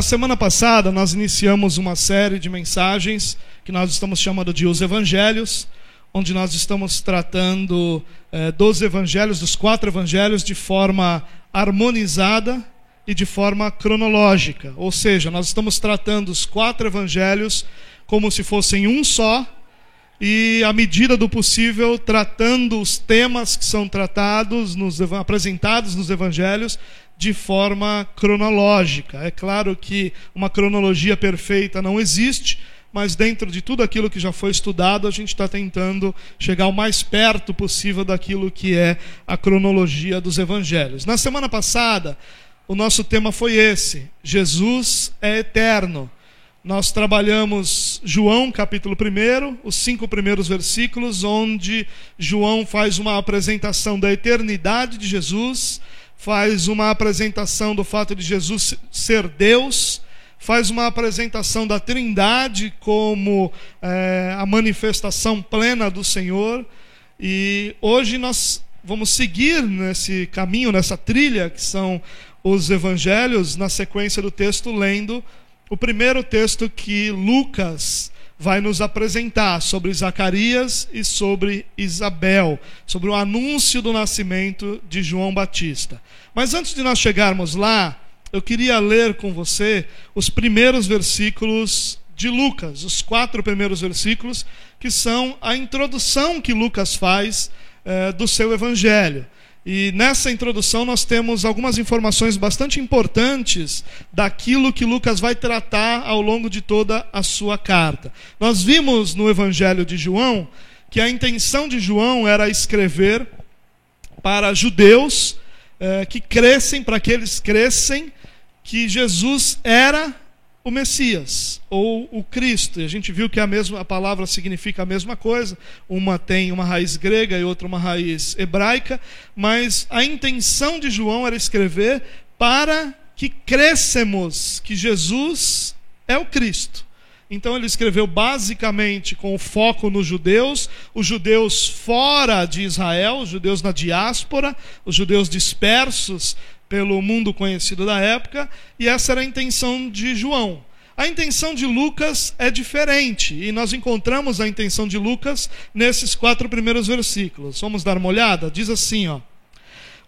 Na semana passada, nós iniciamos uma série de mensagens que nós estamos chamando de Os Evangelhos, onde nós estamos tratando eh, dos evangelhos, dos quatro evangelhos, de forma harmonizada e de forma cronológica. Ou seja, nós estamos tratando os quatro evangelhos como se fossem um só e, à medida do possível, tratando os temas que são tratados, nos, apresentados nos evangelhos, de forma cronológica. É claro que uma cronologia perfeita não existe, mas dentro de tudo aquilo que já foi estudado, a gente está tentando chegar o mais perto possível daquilo que é a cronologia dos evangelhos. Na semana passada, o nosso tema foi esse: Jesus é eterno. Nós trabalhamos João capítulo 1, os cinco primeiros versículos, onde João faz uma apresentação da eternidade de Jesus faz uma apresentação do fato de Jesus ser Deus, faz uma apresentação da Trindade como é, a manifestação plena do Senhor. E hoje nós vamos seguir nesse caminho, nessa trilha que são os evangelhos, na sequência do texto, lendo o primeiro texto que Lucas vai nos apresentar sobre Zacarias e sobre Isabel, sobre o anúncio do nascimento de João Batista. Mas antes de nós chegarmos lá, eu queria ler com você os primeiros versículos de Lucas, os quatro primeiros versículos, que são a introdução que Lucas faz eh, do seu evangelho. E nessa introdução nós temos algumas informações bastante importantes daquilo que Lucas vai tratar ao longo de toda a sua carta. Nós vimos no Evangelho de João que a intenção de João era escrever para judeus eh, que crescem, para que eles crescem, que Jesus era o Messias ou o Cristo. E a gente viu que a mesma a palavra significa a mesma coisa. Uma tem uma raiz grega e outra uma raiz hebraica, mas a intenção de João era escrever para que crescemos que Jesus é o Cristo. Então ele escreveu basicamente com foco nos judeus, os judeus fora de Israel, os judeus na diáspora, os judeus dispersos pelo mundo conhecido da época, e essa era a intenção de João. A intenção de Lucas é diferente, e nós encontramos a intenção de Lucas nesses quatro primeiros versículos. Vamos dar uma olhada? Diz assim, ó: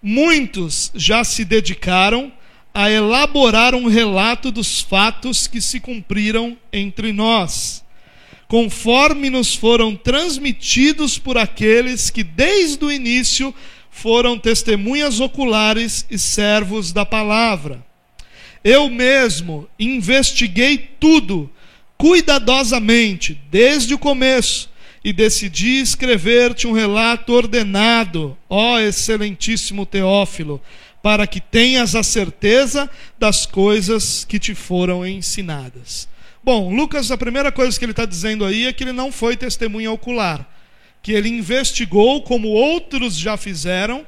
Muitos já se dedicaram a elaborar um relato dos fatos que se cumpriram entre nós, conforme nos foram transmitidos por aqueles que desde o início foram testemunhas oculares e servos da palavra. Eu mesmo investiguei tudo cuidadosamente, desde o começo, e decidi escrever-te um relato ordenado, ó excelentíssimo Teófilo, para que tenhas a certeza das coisas que te foram ensinadas. Bom, Lucas, a primeira coisa que ele está dizendo aí é que ele não foi testemunha ocular que ele investigou, como outros já fizeram,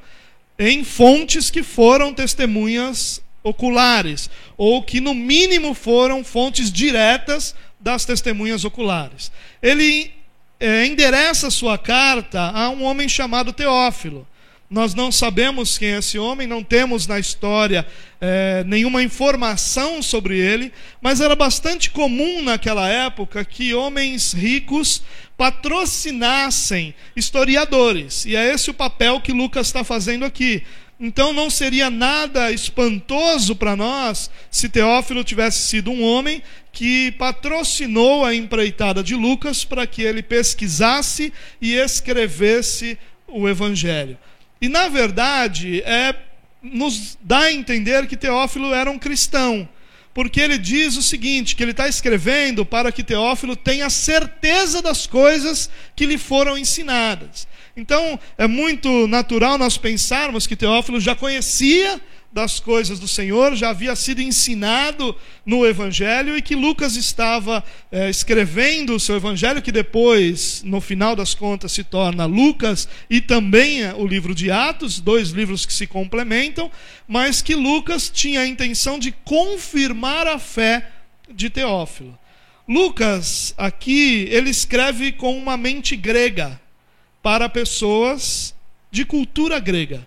em fontes que foram testemunhas oculares, ou que no mínimo foram fontes diretas das testemunhas oculares. Ele é, endereça sua carta a um homem chamado Teófilo. Nós não sabemos quem é esse homem, não temos na história é, nenhuma informação sobre ele, mas era bastante comum naquela época que homens ricos patrocinassem historiadores, e é esse o papel que Lucas está fazendo aqui. Então não seria nada espantoso para nós se Teófilo tivesse sido um homem que patrocinou a empreitada de Lucas para que ele pesquisasse e escrevesse o evangelho. E na verdade, é nos dá a entender que Teófilo era um cristão, porque ele diz o seguinte: que ele está escrevendo para que Teófilo tenha certeza das coisas que lhe foram ensinadas. Então, é muito natural nós pensarmos que Teófilo já conhecia das coisas do Senhor, já havia sido ensinado no Evangelho e que Lucas estava é, escrevendo o seu Evangelho, que depois, no final das contas, se torna Lucas e também é, o livro de Atos, dois livros que se complementam, mas que Lucas tinha a intenção de confirmar a fé de Teófilo. Lucas, aqui, ele escreve com uma mente grega para pessoas de cultura grega.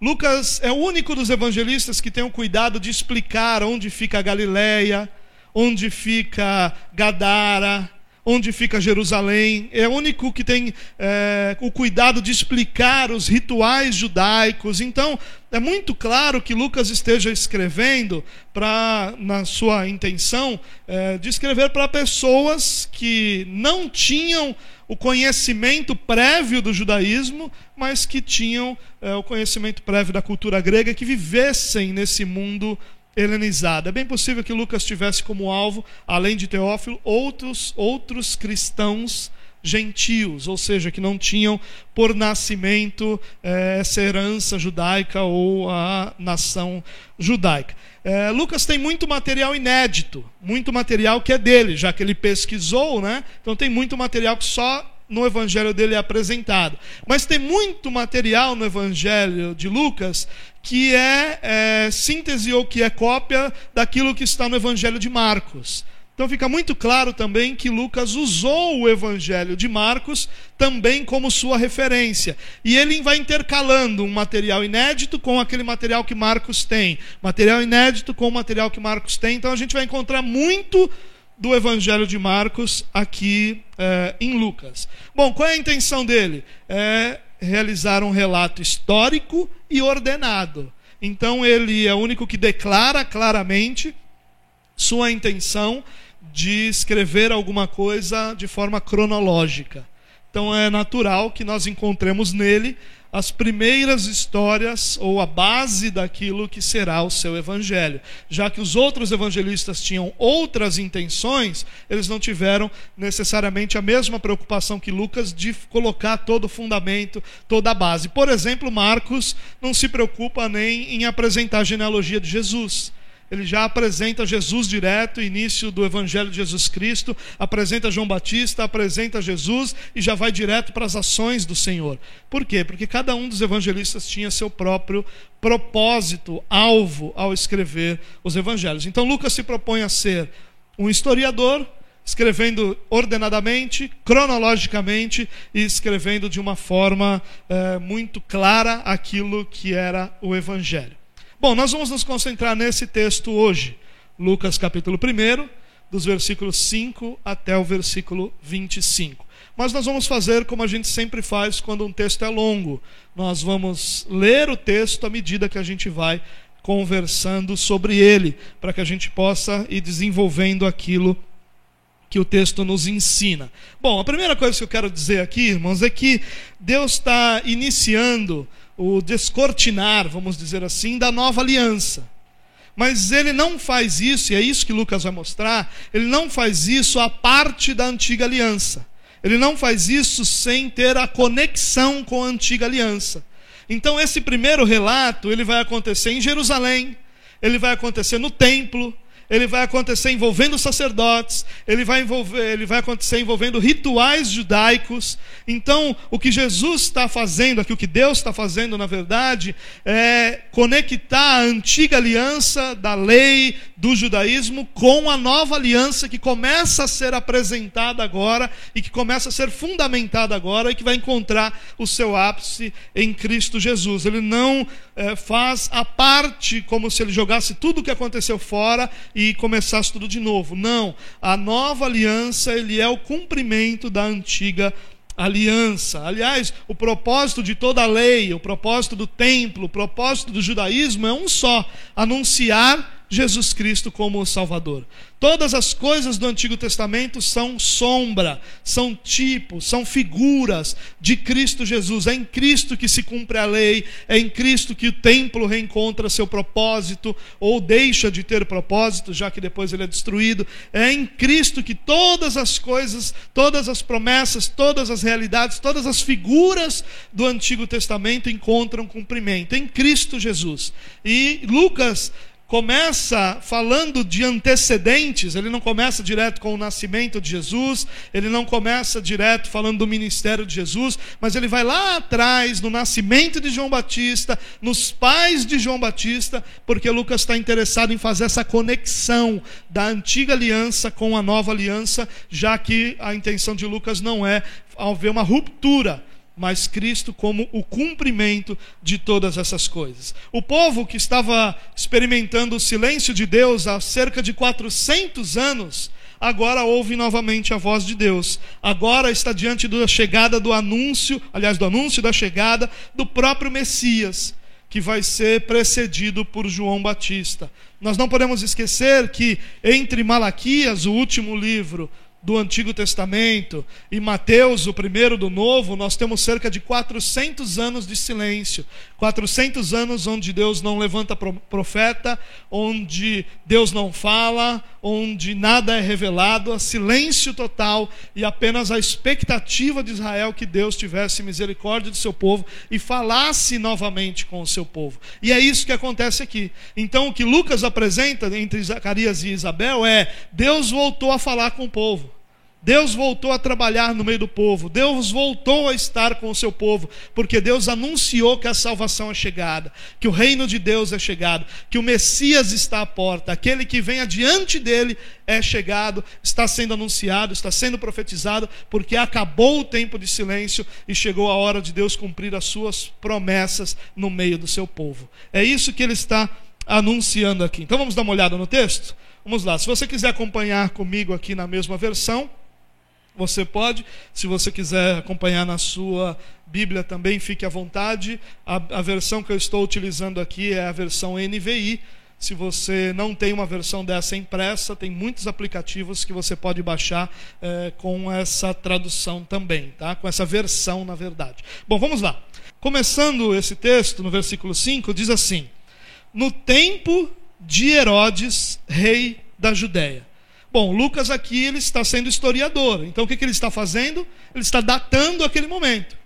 Lucas é o único dos evangelistas que tem o cuidado de explicar onde fica Galiléia, onde fica Gadara, onde fica Jerusalém. É o único que tem é, o cuidado de explicar os rituais judaicos. Então, é muito claro que Lucas esteja escrevendo para, na sua intenção, é, de escrever para pessoas que não tinham o conhecimento prévio do judaísmo, mas que tinham é, o conhecimento prévio da cultura grega, que vivessem nesse mundo helenizado. É bem possível que Lucas tivesse como alvo, além de Teófilo, outros, outros cristãos gentios, ou seja, que não tinham por nascimento é, essa herança judaica ou a nação judaica. É, Lucas tem muito material inédito, muito material que é dele, já que ele pesquisou, né? Então tem muito material que só no evangelho dele é apresentado. Mas tem muito material no evangelho de Lucas que é, é síntese ou que é cópia daquilo que está no evangelho de Marcos. Então fica muito claro também que Lucas usou o evangelho de Marcos também como sua referência. E ele vai intercalando um material inédito com aquele material que Marcos tem, material inédito com o material que Marcos tem. Então a gente vai encontrar muito do evangelho de Marcos aqui é, em Lucas. Bom, qual é a intenção dele? É realizar um relato histórico e ordenado. Então ele é o único que declara claramente sua intenção de escrever alguma coisa de forma cronológica. Então é natural que nós encontremos nele as primeiras histórias ou a base daquilo que será o seu evangelho. Já que os outros evangelistas tinham outras intenções, eles não tiveram necessariamente a mesma preocupação que Lucas de colocar todo o fundamento, toda a base. Por exemplo, Marcos não se preocupa nem em apresentar a genealogia de Jesus ele já apresenta Jesus direto, início do Evangelho de Jesus Cristo, apresenta João Batista, apresenta Jesus e já vai direto para as ações do Senhor. Por quê? Porque cada um dos evangelistas tinha seu próprio propósito, alvo ao escrever os evangelhos. Então Lucas se propõe a ser um historiador, escrevendo ordenadamente, cronologicamente e escrevendo de uma forma é, muito clara aquilo que era o Evangelho. Bom, nós vamos nos concentrar nesse texto hoje, Lucas capítulo 1, dos versículos 5 até o versículo 25. Mas nós vamos fazer como a gente sempre faz quando um texto é longo. Nós vamos ler o texto à medida que a gente vai conversando sobre ele, para que a gente possa ir desenvolvendo aquilo que o texto nos ensina. Bom, a primeira coisa que eu quero dizer aqui, irmãos, é que Deus está iniciando o descortinar, vamos dizer assim, da nova aliança. Mas ele não faz isso, e é isso que Lucas vai mostrar, ele não faz isso a parte da antiga aliança. Ele não faz isso sem ter a conexão com a antiga aliança. Então esse primeiro relato, ele vai acontecer em Jerusalém, ele vai acontecer no templo, ele vai acontecer envolvendo sacerdotes, ele vai, envolver, ele vai acontecer envolvendo rituais judaicos. Então, o que Jesus está fazendo aqui, o que Deus está fazendo, na verdade, é conectar a antiga aliança da lei, do judaísmo, com a nova aliança que começa a ser apresentada agora e que começa a ser fundamentada agora e que vai encontrar o seu ápice em Cristo Jesus. Ele não é, faz a parte como se ele jogasse tudo o que aconteceu fora começasse tudo de novo. Não, a nova aliança ele é o cumprimento da antiga aliança. Aliás, o propósito de toda a lei, o propósito do templo, o propósito do judaísmo é um só: anunciar Jesus Cristo como o Salvador. Todas as coisas do Antigo Testamento são sombra, são tipos, são figuras de Cristo Jesus. É em Cristo que se cumpre a lei, é em Cristo que o templo reencontra seu propósito ou deixa de ter propósito, já que depois ele é destruído. É em Cristo que todas as coisas, todas as promessas, todas as realidades, todas as figuras do Antigo Testamento encontram cumprimento. Em Cristo Jesus. E Lucas começa falando de antecedentes, ele não começa direto com o nascimento de Jesus, ele não começa direto falando do ministério de Jesus, mas ele vai lá atrás, no nascimento de João Batista, nos pais de João Batista, porque Lucas está interessado em fazer essa conexão da antiga aliança com a nova aliança, já que a intenção de Lucas não é haver uma ruptura mas Cristo como o cumprimento de todas essas coisas. O povo que estava experimentando o silêncio de Deus há cerca de 400 anos, agora ouve novamente a voz de Deus. Agora está diante da chegada do anúncio, aliás, do anúncio da chegada do próprio Messias, que vai ser precedido por João Batista. Nós não podemos esquecer que entre Malaquias, o último livro do Antigo Testamento e Mateus, o primeiro do Novo, nós temos cerca de 400 anos de silêncio. 400 anos onde Deus não levanta profeta, onde Deus não fala, onde nada é revelado, silêncio total e apenas a expectativa de Israel que Deus tivesse misericórdia do seu povo e falasse novamente com o seu povo. E é isso que acontece aqui. Então, o que Lucas apresenta entre Zacarias e Isabel é: Deus voltou a falar com o povo. Deus voltou a trabalhar no meio do povo, Deus voltou a estar com o seu povo, porque Deus anunciou que a salvação é chegada, que o reino de Deus é chegado, que o Messias está à porta, aquele que vem adiante dele é chegado, está sendo anunciado, está sendo profetizado, porque acabou o tempo de silêncio e chegou a hora de Deus cumprir as suas promessas no meio do seu povo. É isso que ele está anunciando aqui. Então vamos dar uma olhada no texto? Vamos lá, se você quiser acompanhar comigo aqui na mesma versão. Você pode, se você quiser acompanhar na sua Bíblia também, fique à vontade. A, a, versão que eu estou utilizando aqui é a versão NVI. Se você não tem uma versão dessa impressa, tem muitos aplicativos que você pode baixar é, com essa tradução também, tá? com essa versão, na verdade. Bom, vamos lá. Começando esse texto, no versículo 5, diz assim: No tempo de Herodes, rei da Judéia. Bom, Lucas aqui ele está sendo historiador. Então o que, que ele está fazendo? Ele está datando aquele momento.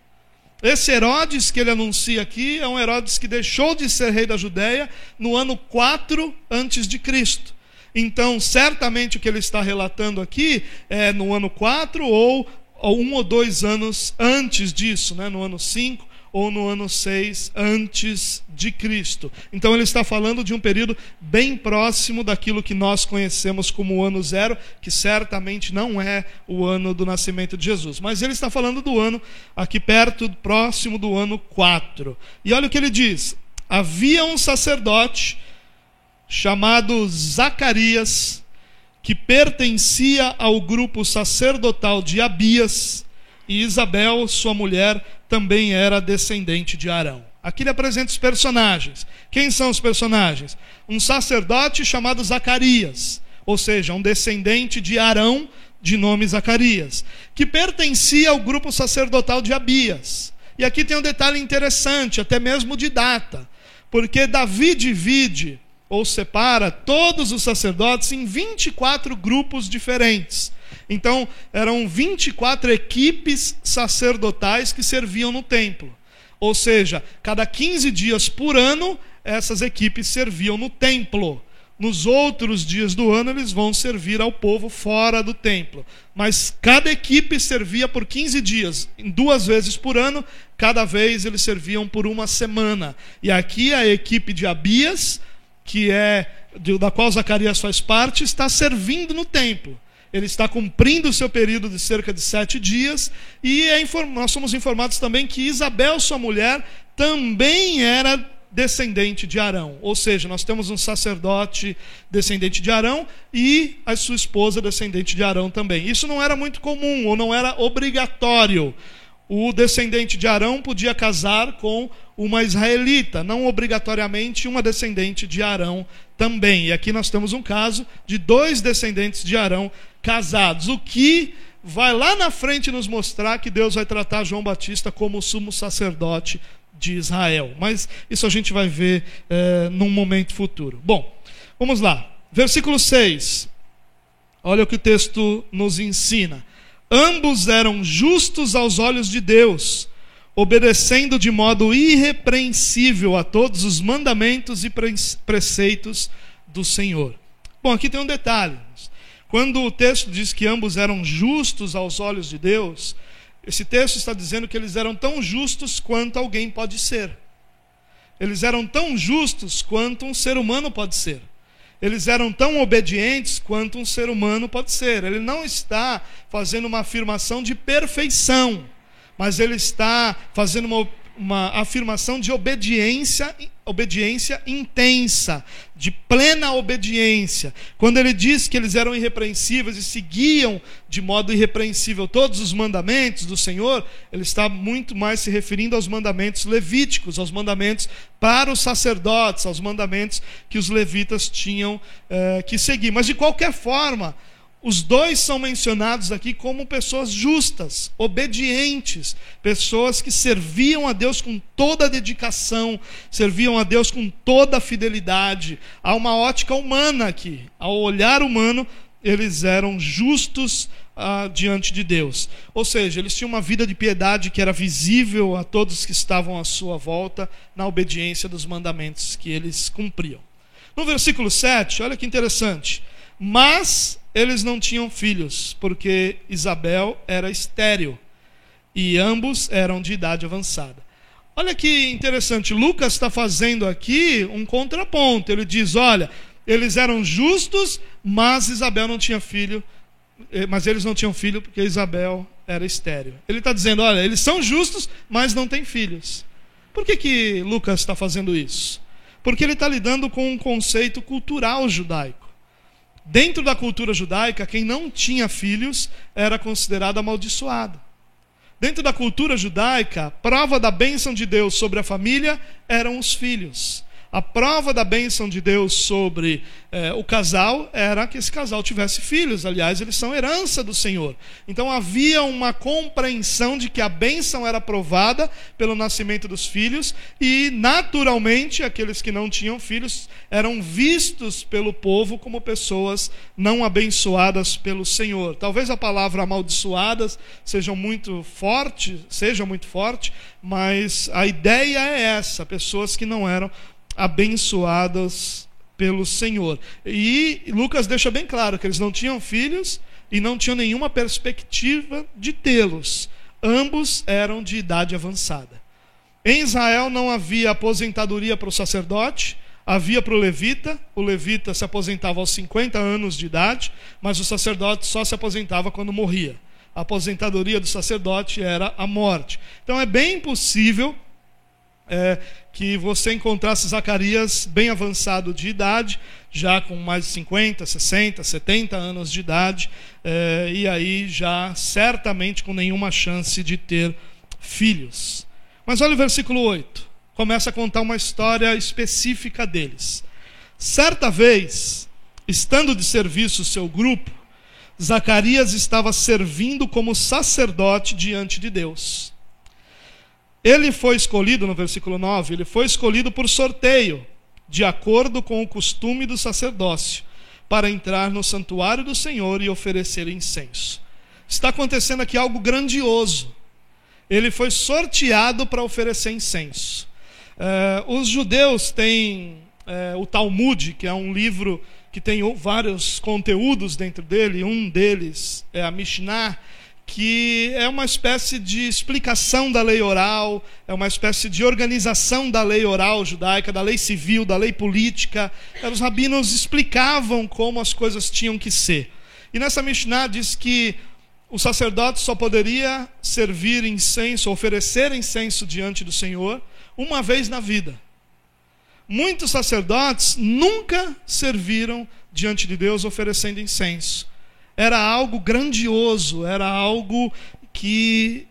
Esse Herodes que ele anuncia aqui é um Herodes que deixou de ser rei da Judéia no ano 4 antes de Cristo. Então, certamente o que ele está relatando aqui é no ano 4 ou, um ou dois anos antes disso, né? no ano 5 ou no ano 6 antes de Cristo. Então ele está falando de um período bem próximo daquilo que nós conhecemos como o ano zero, que certamente não é o ano do nascimento de Jesus. Mas ele está falando do ano aqui perto, próximo do ano 4. E olha o que ele diz: havia um sacerdote chamado Zacarias, que pertencia ao grupo sacerdotal de Abias, e Isabel, sua mulher, também era descendente de Arão. Aqui ele apresenta os personagens. Quem são os personagens? Um sacerdote chamado Zacarias, ou seja, um descendente de Arão, de nome Zacarias, que pertencia ao grupo sacerdotal de Abias. E aqui tem um detalhe interessante, até mesmo de data, porque Davi divide ou separa todos os sacerdotes em 24 grupos diferentes. Então, eram 24 equipes sacerdotais que serviam no templo. Ou seja, cada 15 dias por ano, essas equipes serviam no templo. Nos outros dias do ano, eles vão servir ao povo fora do templo. Mas cada equipe servia por 15 dias, duas vezes por ano, cada vez eles serviam por uma semana. E aqui a equipe de Abias, que é da qual Zacarias faz parte, está servindo no templo ele está cumprindo o seu período de cerca de sete dias, e é nós somos informados também que Isabel, sua mulher, também era descendente de Arão. Ou seja, nós temos um sacerdote descendente de Arão e a sua esposa descendente de Arão também. Isso não era muito comum ou não era obrigatório. O descendente de Arão podia casar com uma israelita, não obrigatoriamente uma descendente de Arão também. E aqui nós temos um caso de dois descendentes de Arão casados, o que vai lá na frente nos mostrar que Deus vai tratar João Batista como sumo sacerdote de Israel. Mas isso a gente vai ver é, num momento futuro. Bom, vamos lá. Versículo 6. Olha o que o texto nos ensina. Ambos eram justos aos olhos de Deus, obedecendo de modo irrepreensível a todos os mandamentos e preceitos do Senhor. Bom, aqui tem um detalhe. Quando o texto diz que ambos eram justos aos olhos de Deus, esse texto está dizendo que eles eram tão justos quanto alguém pode ser. Eles eram tão justos quanto um ser humano pode ser. Eles eram tão obedientes quanto um ser humano pode ser. Ele não está fazendo uma afirmação de perfeição, mas ele está fazendo uma uma afirmação de obediência, obediência intensa, de plena obediência. Quando ele diz que eles eram irrepreensíveis e seguiam de modo irrepreensível todos os mandamentos do Senhor, ele está muito mais se referindo aos mandamentos levíticos, aos mandamentos para os sacerdotes, aos mandamentos que os levitas tinham eh, que seguir. Mas de qualquer forma, os dois são mencionados aqui como pessoas justas, obedientes, pessoas que serviam a Deus com toda a dedicação, serviam a Deus com toda a fidelidade. Há uma ótica humana aqui. Ao olhar humano, eles eram justos ah, diante de Deus. Ou seja, eles tinham uma vida de piedade que era visível a todos que estavam à sua volta, na obediência dos mandamentos que eles cumpriam. No versículo 7, olha que interessante. Mas eles não tinham filhos, porque Isabel era estéril e ambos eram de idade avançada. Olha que interessante, Lucas está fazendo aqui um contraponto. Ele diz: olha, eles eram justos, mas Isabel não tinha filho, eh, mas eles não tinham filho porque Isabel era estéril. Ele está dizendo: olha, eles são justos, mas não têm filhos. Por que, que Lucas está fazendo isso? Porque ele está lidando com um conceito cultural judaico. Dentro da cultura judaica, quem não tinha filhos era considerado amaldiçoado. Dentro da cultura judaica, prova da bênção de Deus sobre a família eram os filhos. A prova da bênção de Deus sobre eh, o casal era que esse casal tivesse filhos. Aliás, eles são herança do Senhor. Então havia uma compreensão de que a bênção era provada pelo nascimento dos filhos e, naturalmente, aqueles que não tinham filhos eram vistos pelo povo como pessoas não abençoadas pelo Senhor. Talvez a palavra amaldiçoadas seja muito forte, seja muito forte, mas a ideia é essa: pessoas que não eram abençoadas pelo Senhor. E Lucas deixa bem claro que eles não tinham filhos e não tinham nenhuma perspectiva de tê-los. Ambos eram de idade avançada. Em Israel não havia aposentadoria para o sacerdote, havia para o levita. O levita se aposentava aos 50 anos de idade, mas o sacerdote só se aposentava quando morria. A aposentadoria do sacerdote era a morte. Então é bem possível é, que você encontrasse Zacarias bem avançado de idade, já com mais de 50, 60, 70 anos de idade, é, e aí já certamente com nenhuma chance de ter filhos. Mas olha o versículo 8, começa a contar uma história específica deles. Certa vez, estando de serviço seu grupo, Zacarias estava servindo como sacerdote diante de Deus. Ele foi escolhido, no versículo 9, ele foi escolhido por sorteio, de acordo com o costume do sacerdócio, para entrar no santuário do Senhor e oferecer incenso. Está acontecendo aqui algo grandioso. Ele foi sorteado para oferecer incenso. Eh, os judeus têm eh, o Talmud, que é um livro que tem vários conteúdos dentro dele, um deles é a Mishnah que é uma espécie de explicação da lei oral, é uma espécie de organização da lei oral judaica, da lei civil, da lei política. Os rabinos explicavam como as coisas tinham que ser. E nessa Mishnah diz que o sacerdote só poderia servir incenso, oferecer incenso diante do Senhor uma vez na vida. Muitos sacerdotes nunca serviram diante de Deus oferecendo incenso era algo grandioso, era algo que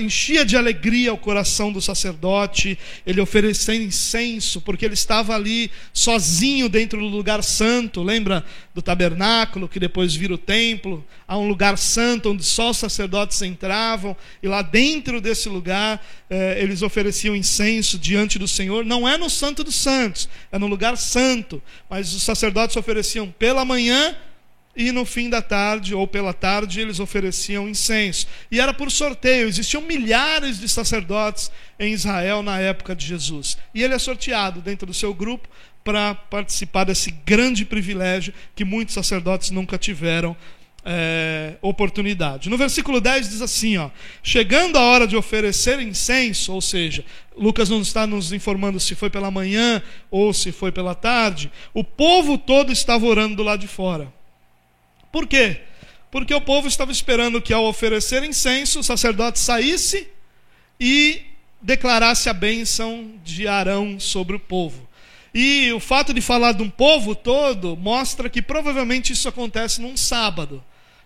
enchia de alegria o coração do sacerdote, ele oferecendo incenso, porque ele estava ali sozinho dentro do lugar santo. Lembra do tabernáculo, que depois vira o templo? Há um lugar santo onde só os sacerdotes entravam, e lá dentro desse lugar eh, eles ofereciam incenso diante do Senhor. Não é no Santo dos Santos, é no lugar santo, mas os sacerdotes ofereciam pela manhã e no fim da tarde ou pela tarde eles ofereciam incenso. E era por sorteio, existiam milhares de sacerdotes em Israel na época de Jesus. E ele é sorteado dentro do seu grupo para participar desse grande privilégio que muitos sacerdotes nunca tiveram é, oportunidade. No versículo 10 diz assim: ó, chegando a hora de oferecer incenso, ou seja, Lucas não está nos informando se foi pela manhã ou se foi pela tarde, o povo todo estava orando do lado de fora. Por quê? Porque o povo estava esperando que ao oferecer incenso, o sacerdote saísse e declarasse a bênção de Arão sobre o povo. E o fato de falar de um povo todo mostra que provavelmente isso acontece num sábado.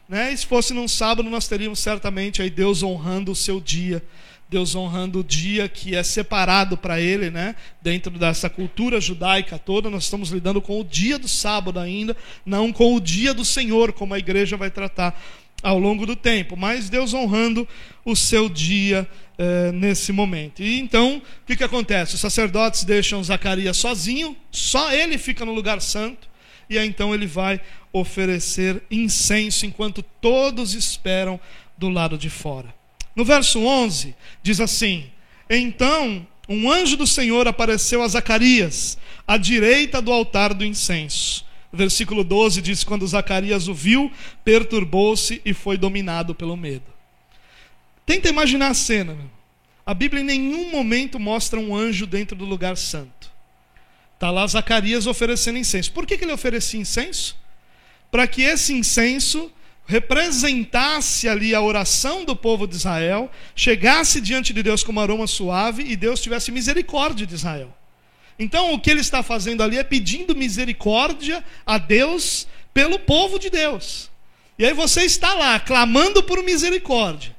Né? E se fosse num sábado, nós teríamos certamente aí Deus honrando o seu dia, Deus honrando o dia que é separado para ele, né? Dentro dessa cultura judaica toda, nós estamos lidando com o dia do sábado ainda, não com o dia do Senhor, como a igreja vai tratar ao longo do tempo, mas Deus honrando o seu dia eh, nesse momento. E então, o que, que acontece? Os sacerdotes deixam Zacarias sozinho, só ele fica no lugar santo, e aí então ele vai oferecer incenso enquanto todos esperam do lado de fora. No verso 11, diz assim: Então um anjo do Senhor apareceu a Zacarias, à direita do altar do incenso. Versículo 12 diz: Quando Zacarias o viu, perturbou-se e foi dominado pelo medo. Tenta imaginar a cena. A Bíblia em nenhum momento mostra um anjo dentro do lugar santo. Está lá Zacarias oferecendo incenso. Por que, que ele oferecia incenso? Para que esse incenso representasse ali a oração do povo de Israel, chegasse diante de Deus como aroma suave e Deus tivesse misericórdia de Israel. Então, o que ele está fazendo ali é pedindo misericórdia a Deus pelo povo de Deus. E aí você está lá clamando por misericórdia.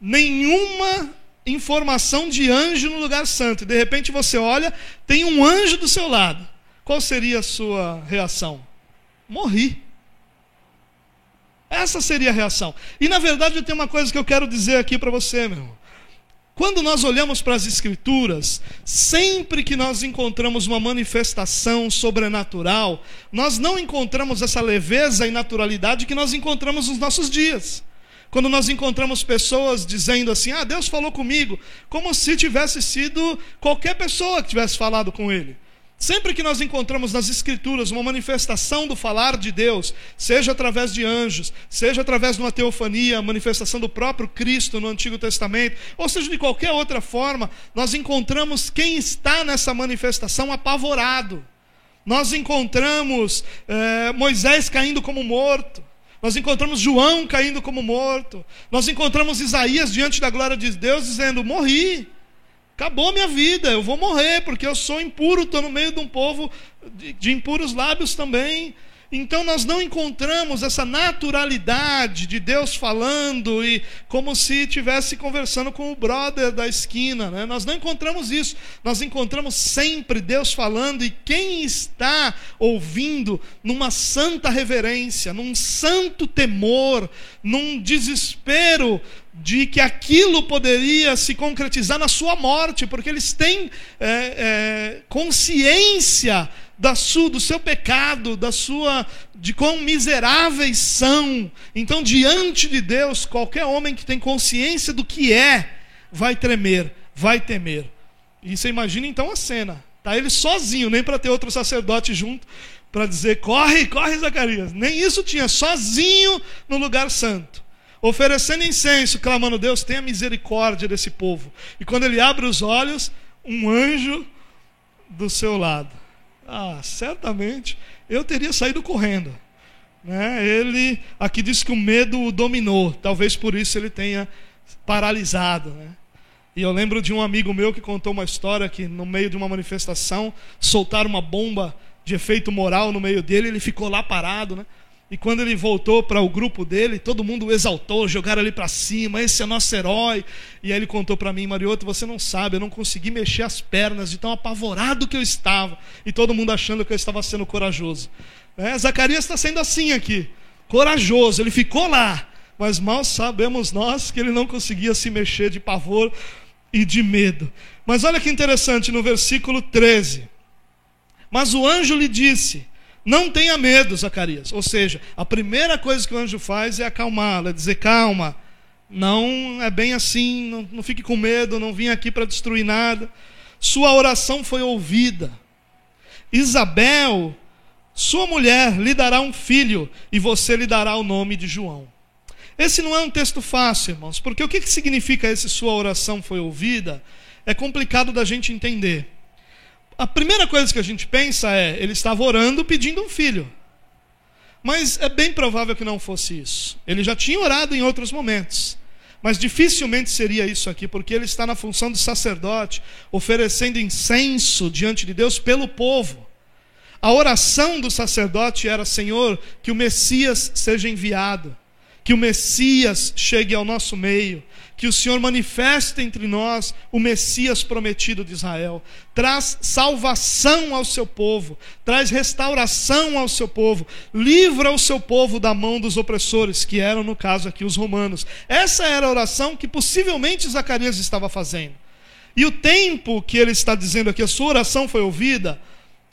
Nenhuma informação de anjo no lugar santo. De repente você olha, tem um anjo do seu lado. Qual seria a sua reação? Morri. Essa seria a reação. E na verdade eu tenho uma coisa que eu quero dizer aqui para você, meu irmão. Quando nós olhamos para as Escrituras, sempre que nós encontramos uma manifestação sobrenatural, nós não encontramos essa leveza e naturalidade que nós encontramos nos nossos dias. Quando nós encontramos pessoas dizendo assim: Ah, Deus falou comigo, como se tivesse sido qualquer pessoa que tivesse falado com ele. Sempre que nós encontramos nas Escrituras uma manifestação do falar de Deus, seja através de anjos, seja através de uma teofania, manifestação do próprio Cristo no Antigo Testamento, ou seja de qualquer outra forma, nós encontramos quem está nessa manifestação apavorado. Nós encontramos é, Moisés caindo como morto. Nós encontramos João caindo como morto. Nós encontramos Isaías diante da glória de Deus dizendo: Morri. Acabou minha vida, eu vou morrer, porque eu sou impuro, estou no meio de um povo de, de impuros lábios também. Então nós não encontramos essa naturalidade de Deus falando e como se estivesse conversando com o brother da esquina. Né? Nós não encontramos isso. Nós encontramos sempre Deus falando e quem está ouvindo numa santa reverência, num santo temor, num desespero de que aquilo poderia se concretizar na sua morte, porque eles têm é, é, consciência da sua, do seu pecado, da sua, de quão miseráveis são. Então, diante de Deus, qualquer homem que tem consciência do que é, vai tremer, vai temer. E você imagina então a cena. Tá ele sozinho, nem para ter outro sacerdote junto para dizer: "Corre, corre, Zacarias". Nem isso tinha, sozinho no lugar santo oferecendo incenso, clamando: Deus, tenha misericórdia desse povo. E quando ele abre os olhos, um anjo do seu lado. Ah, certamente eu teria saído correndo. Né? Ele aqui diz que o medo o dominou, talvez por isso ele tenha paralisado. Né? E eu lembro de um amigo meu que contou uma história que, no meio de uma manifestação, soltaram uma bomba de efeito moral no meio dele, ele ficou lá parado, né? E quando ele voltou para o grupo dele, todo mundo o exaltou, jogaram ele para cima, esse é nosso herói. E aí ele contou para mim, Marioto, você não sabe, eu não consegui mexer as pernas de tão apavorado que eu estava. E todo mundo achando que eu estava sendo corajoso. É, Zacarias está sendo assim aqui, corajoso, ele ficou lá. Mas mal sabemos nós que ele não conseguia se mexer de pavor e de medo. Mas olha que interessante no versículo 13. Mas o anjo lhe disse: não tenha medo, Zacarias. Ou seja, a primeira coisa que o anjo faz é acalmá-lo, é dizer: calma, não é bem assim, não, não fique com medo, não vim aqui para destruir nada. Sua oração foi ouvida. Isabel, sua mulher, lhe dará um filho e você lhe dará o nome de João. Esse não é um texto fácil, irmãos, porque o que, que significa esse sua oração foi ouvida? É complicado da gente entender a primeira coisa que a gente pensa é: ele estava orando pedindo um filho. Mas é bem provável que não fosse isso. Ele já tinha orado em outros momentos. mas dificilmente seria isso aqui, porque ele está na função de sacerdote, oferecendo incenso diante de Deus pelo povo. A oração do sacerdote era: Senhor, que o Messias seja enviado, que o Messias chegue ao nosso meio, que o Senhor manifeste entre nós o Messias prometido de Israel. Traz salvação ao seu povo, traz restauração ao seu povo, livra o seu povo da mão dos opressores, que eram, no caso aqui, os romanos. Essa era a oração que possivelmente Zacarias estava fazendo. E o tempo que ele está dizendo aqui, a sua oração foi ouvida,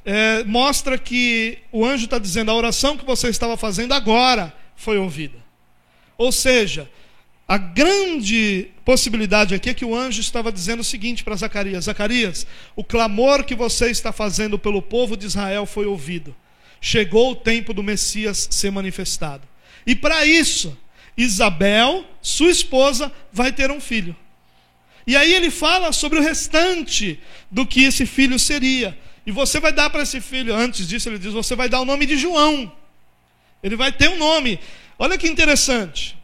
é, mostra que o anjo está dizendo: a oração que você estava fazendo agora foi ouvida. Ou seja, a grande possibilidade aqui é que o anjo estava dizendo o seguinte para Zacarias: Zacarias, o clamor que você está fazendo pelo povo de Israel foi ouvido. Chegou o tempo do Messias ser manifestado. E para isso, Isabel, sua esposa, vai ter um filho. E aí ele fala sobre o restante do que esse filho seria. E você vai dar para esse filho, antes disso, ele diz: você vai dar o nome de João. Ele vai ter um nome. Olha que interessante.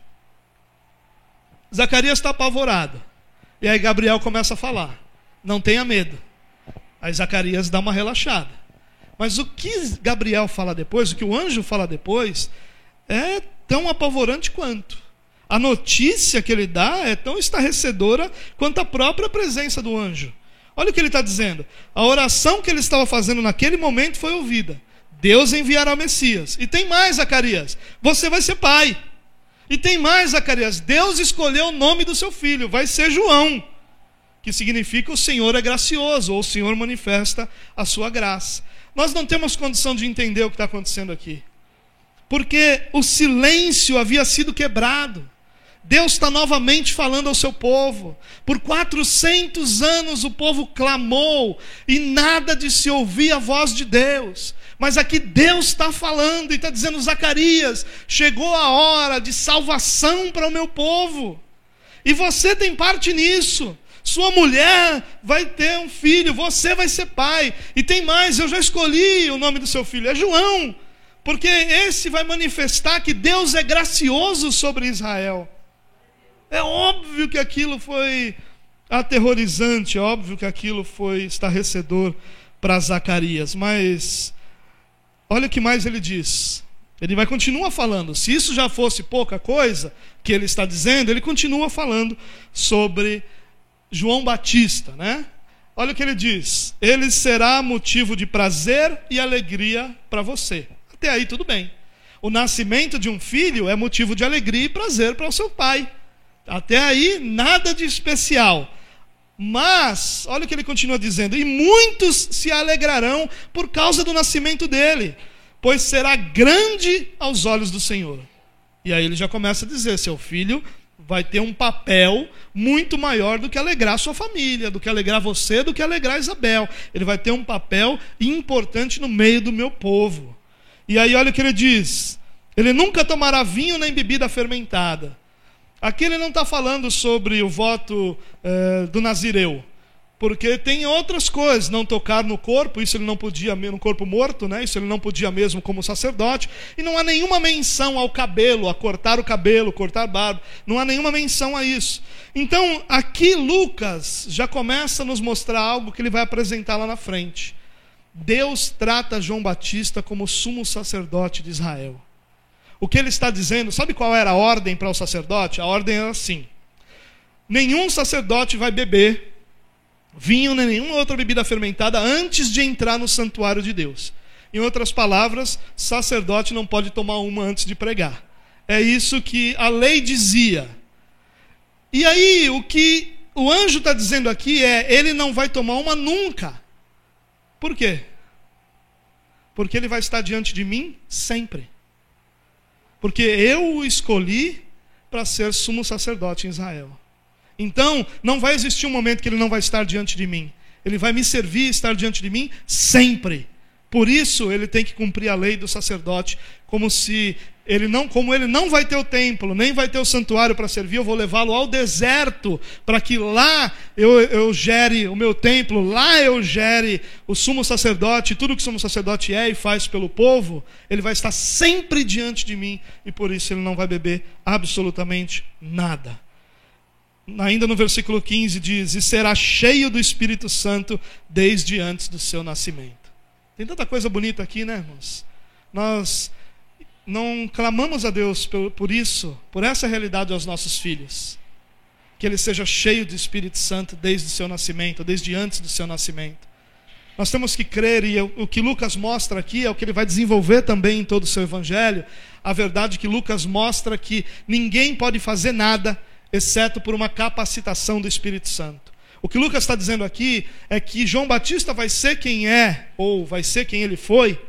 Zacarias está apavorado. E aí Gabriel começa a falar: Não tenha medo. Aí Zacarias dá uma relaxada. Mas o que Gabriel fala depois, o que o anjo fala depois, é tão apavorante quanto. A notícia que ele dá é tão estarrecedora quanto a própria presença do anjo. Olha o que ele está dizendo. A oração que ele estava fazendo naquele momento foi ouvida. Deus enviará o Messias. E tem mais, Zacarias. Você vai ser pai. E tem mais, Zacarias: Deus escolheu o nome do seu filho, vai ser João, que significa o Senhor é gracioso, ou o Senhor manifesta a sua graça. Nós não temos condição de entender o que está acontecendo aqui, porque o silêncio havia sido quebrado. Deus está novamente falando ao seu povo. Por 400 anos o povo clamou e nada de se ouvir a voz de Deus. Mas aqui Deus está falando e está dizendo: Zacarias, chegou a hora de salvação para o meu povo. E você tem parte nisso. Sua mulher vai ter um filho, você vai ser pai. E tem mais, eu já escolhi o nome do seu filho, é João. Porque esse vai manifestar que Deus é gracioso sobre Israel. É óbvio que aquilo foi aterrorizante, é óbvio que aquilo foi estarrecedor para Zacarias, mas olha o que mais ele diz. Ele vai continuar falando. Se isso já fosse pouca coisa que ele está dizendo, ele continua falando sobre João Batista, né? Olha o que ele diz: Ele será motivo de prazer e alegria para você. Até aí tudo bem. O nascimento de um filho é motivo de alegria e prazer para o seu pai. Até aí, nada de especial. Mas, olha o que ele continua dizendo: e muitos se alegrarão por causa do nascimento dele, pois será grande aos olhos do Senhor. E aí ele já começa a dizer: seu filho vai ter um papel muito maior do que alegrar sua família, do que alegrar você, do que alegrar Isabel. Ele vai ter um papel importante no meio do meu povo. E aí olha o que ele diz: ele nunca tomará vinho nem bebida fermentada Aqui ele não está falando sobre o voto é, do Nazireu, porque tem outras coisas, não tocar no corpo, isso ele não podia, no corpo morto, né? isso ele não podia mesmo como sacerdote, e não há nenhuma menção ao cabelo, a cortar o cabelo, cortar a barba, não há nenhuma menção a isso. Então, aqui Lucas já começa a nos mostrar algo que ele vai apresentar lá na frente. Deus trata João Batista como sumo sacerdote de Israel. O que ele está dizendo, sabe qual era a ordem para o sacerdote? A ordem era assim: nenhum sacerdote vai beber vinho nem nenhuma outra bebida fermentada antes de entrar no santuário de Deus. Em outras palavras, sacerdote não pode tomar uma antes de pregar. É isso que a lei dizia. E aí, o que o anjo está dizendo aqui é: ele não vai tomar uma nunca. Por quê? Porque ele vai estar diante de mim sempre. Porque eu o escolhi para ser sumo sacerdote em Israel. Então, não vai existir um momento que ele não vai estar diante de mim. Ele vai me servir e estar diante de mim sempre. Por isso, ele tem que cumprir a lei do sacerdote, como se ele não, como ele não vai ter o templo, nem vai ter o santuário para servir, eu vou levá-lo ao deserto, para que lá eu, eu gere o meu templo, lá eu gere o sumo sacerdote, tudo que o sumo sacerdote é e faz pelo povo, ele vai estar sempre diante de mim, e por isso ele não vai beber absolutamente nada. ainda no versículo 15 diz: E será cheio do Espírito Santo desde antes do seu nascimento. Tem tanta coisa bonita aqui, né, irmãos? Nós não clamamos a Deus por, isso, por essa realidade aos nossos filhos. Que ele seja cheio do Espírito Santo desde o seu nascimento, desde antes do seu nascimento. Nós temos que crer, e o que Lucas mostra aqui é o que ele vai desenvolver também em todo o seu evangelho. A verdade que Lucas mostra que ninguém pode fazer nada exceto por uma capacitação do Espírito Santo. O que Lucas está dizendo aqui é que João Batista vai ser quem é, ou vai ser quem ele foi,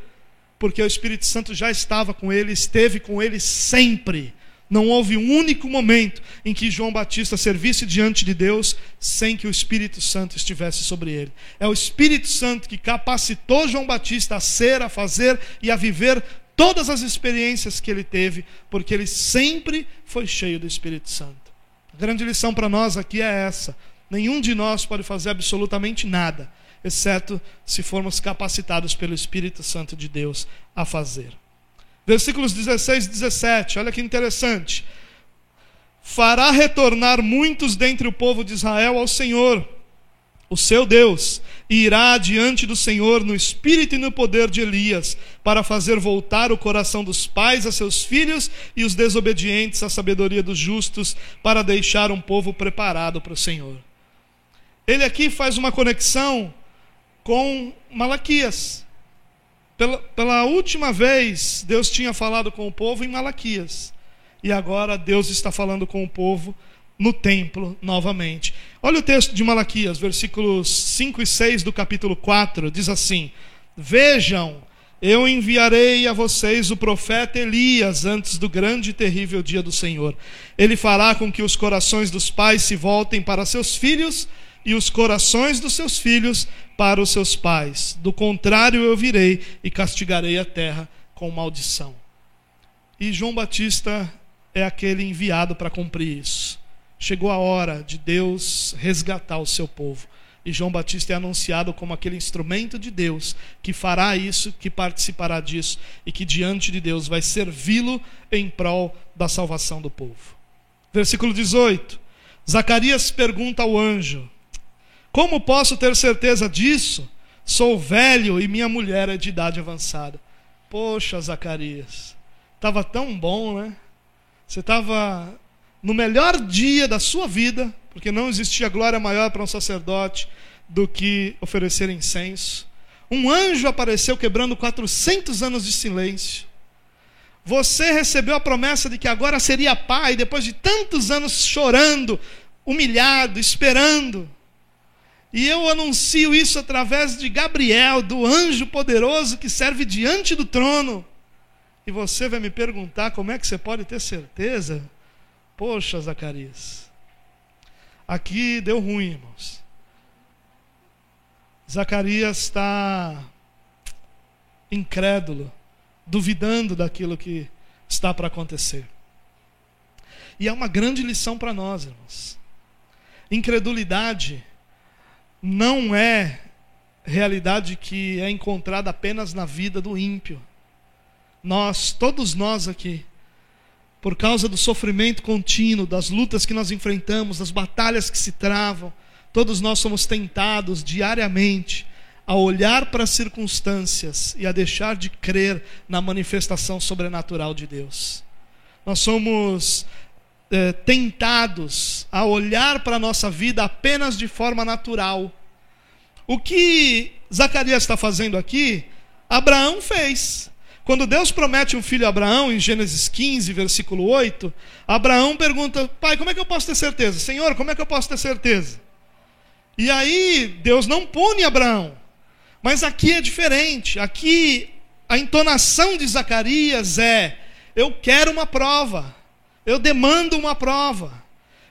porque o Espírito Santo já estava com ele, esteve com ele sempre. Não houve um único momento em que João Batista servisse diante de Deus sem que o Espírito Santo estivesse sobre ele. É o Espírito Santo que capacitou João Batista a ser, a fazer e a viver todas as experiências que ele teve, porque ele sempre foi cheio do Espírito Santo. A grande lição para nós aqui é essa: nenhum de nós pode fazer absolutamente nada, exceto se formos capacitados pelo Espírito Santo de Deus a fazer. Versículos 16 e 17, olha que interessante. Fará retornar muitos dentre o povo de Israel ao Senhor, o seu Deus, e irá diante do Senhor no espírito e no poder de Elias, para fazer voltar o coração dos pais a seus filhos e os desobedientes à sabedoria dos justos, para deixar um povo preparado para o Senhor. Ele aqui faz uma conexão com Malaquias. Pela, pela última vez, Deus tinha falado com o povo em Malaquias. E agora Deus está falando com o povo no templo novamente. Olha o texto de Malaquias, versículos 5 e 6 do capítulo 4, diz assim: Vejam, eu enviarei a vocês o profeta Elias antes do grande e terrível dia do Senhor. Ele fará com que os corações dos pais se voltem para seus filhos e os corações dos seus filhos para os seus pais. Do contrário, eu virei e castigarei a terra com maldição. E João Batista é aquele enviado para cumprir isso. Chegou a hora de Deus resgatar o seu povo. E João Batista é anunciado como aquele instrumento de Deus que fará isso, que participará disso e que diante de Deus vai servi-lo em prol da salvação do povo. Versículo 18. Zacarias pergunta ao anjo: como posso ter certeza disso? Sou velho e minha mulher é de idade avançada. Poxa, Zacarias, estava tão bom, né? Você estava no melhor dia da sua vida, porque não existia glória maior para um sacerdote do que oferecer incenso. Um anjo apareceu quebrando 400 anos de silêncio. Você recebeu a promessa de que agora seria pai, depois de tantos anos chorando, humilhado, esperando. E eu anuncio isso através de Gabriel, do anjo poderoso que serve diante do trono. E você vai me perguntar como é que você pode ter certeza? Poxa, Zacarias. Aqui deu ruim, irmãos. Zacarias está incrédulo, duvidando daquilo que está para acontecer. E é uma grande lição para nós, irmãos. Incredulidade não é realidade que é encontrada apenas na vida do ímpio. Nós, todos nós aqui, por causa do sofrimento contínuo, das lutas que nós enfrentamos, das batalhas que se travam, todos nós somos tentados diariamente a olhar para as circunstâncias e a deixar de crer na manifestação sobrenatural de Deus. Nós somos é, tentados a olhar para a nossa vida apenas de forma natural. O que Zacarias está fazendo aqui, Abraão fez. Quando Deus promete um filho a Abraão, em Gênesis 15, versículo 8, Abraão pergunta: Pai, como é que eu posso ter certeza? Senhor, como é que eu posso ter certeza? E aí, Deus não pune Abraão. Mas aqui é diferente. Aqui, a entonação de Zacarias é: Eu quero uma prova. Eu demando uma prova.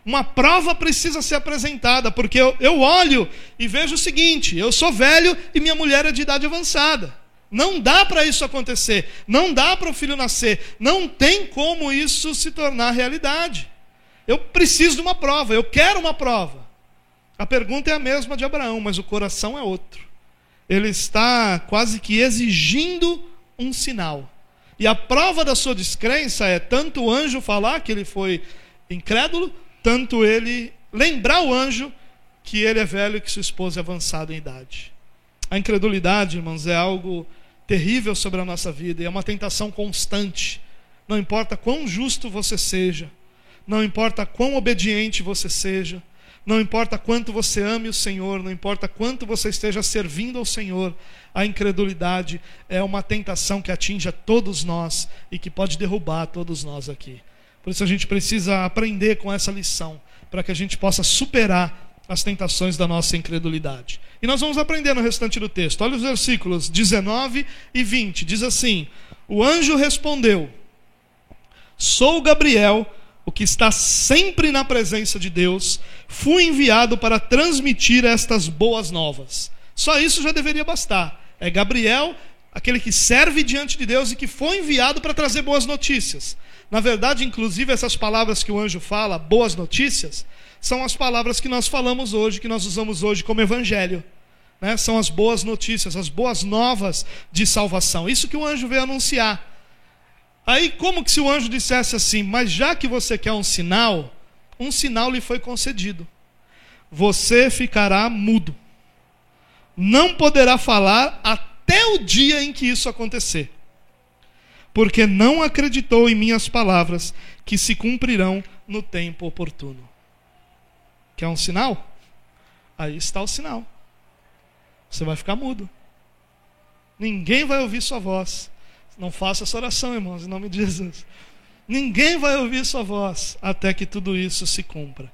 Uma prova precisa ser apresentada, porque eu, eu olho e vejo o seguinte: eu sou velho e minha mulher é de idade avançada. Não dá para isso acontecer. Não dá para o filho nascer. Não tem como isso se tornar realidade. Eu preciso de uma prova. Eu quero uma prova. A pergunta é a mesma de Abraão, mas o coração é outro. Ele está quase que exigindo um sinal. E a prova da sua descrença é tanto o anjo falar que ele foi incrédulo, tanto ele lembrar o anjo que ele é velho e que sua esposa é avançada em idade. A incredulidade, irmãos, é algo terrível sobre a nossa vida e é uma tentação constante. Não importa quão justo você seja, não importa quão obediente você seja, não importa quanto você ame o Senhor, não importa quanto você esteja servindo ao Senhor, a incredulidade é uma tentação que atinge a todos nós e que pode derrubar todos nós aqui. Por isso a gente precisa aprender com essa lição, para que a gente possa superar as tentações da nossa incredulidade. E nós vamos aprender no restante do texto. Olha os versículos 19 e 20. Diz assim: O anjo respondeu: Sou Gabriel o que está sempre na presença de Deus, fui enviado para transmitir estas boas novas. Só isso já deveria bastar. É Gabriel, aquele que serve diante de Deus e que foi enviado para trazer boas notícias. Na verdade, inclusive, essas palavras que o anjo fala, boas notícias, são as palavras que nós falamos hoje, que nós usamos hoje como evangelho. Né? São as boas notícias, as boas novas de salvação. Isso que o anjo veio anunciar. Aí, como que se o anjo dissesse assim, mas já que você quer um sinal, um sinal lhe foi concedido. Você ficará mudo. Não poderá falar até o dia em que isso acontecer. Porque não acreditou em minhas palavras, que se cumprirão no tempo oportuno. Quer um sinal? Aí está o sinal. Você vai ficar mudo. Ninguém vai ouvir sua voz. Não faça essa oração, irmãos, em nome de Jesus. Ninguém vai ouvir sua voz até que tudo isso se cumpra.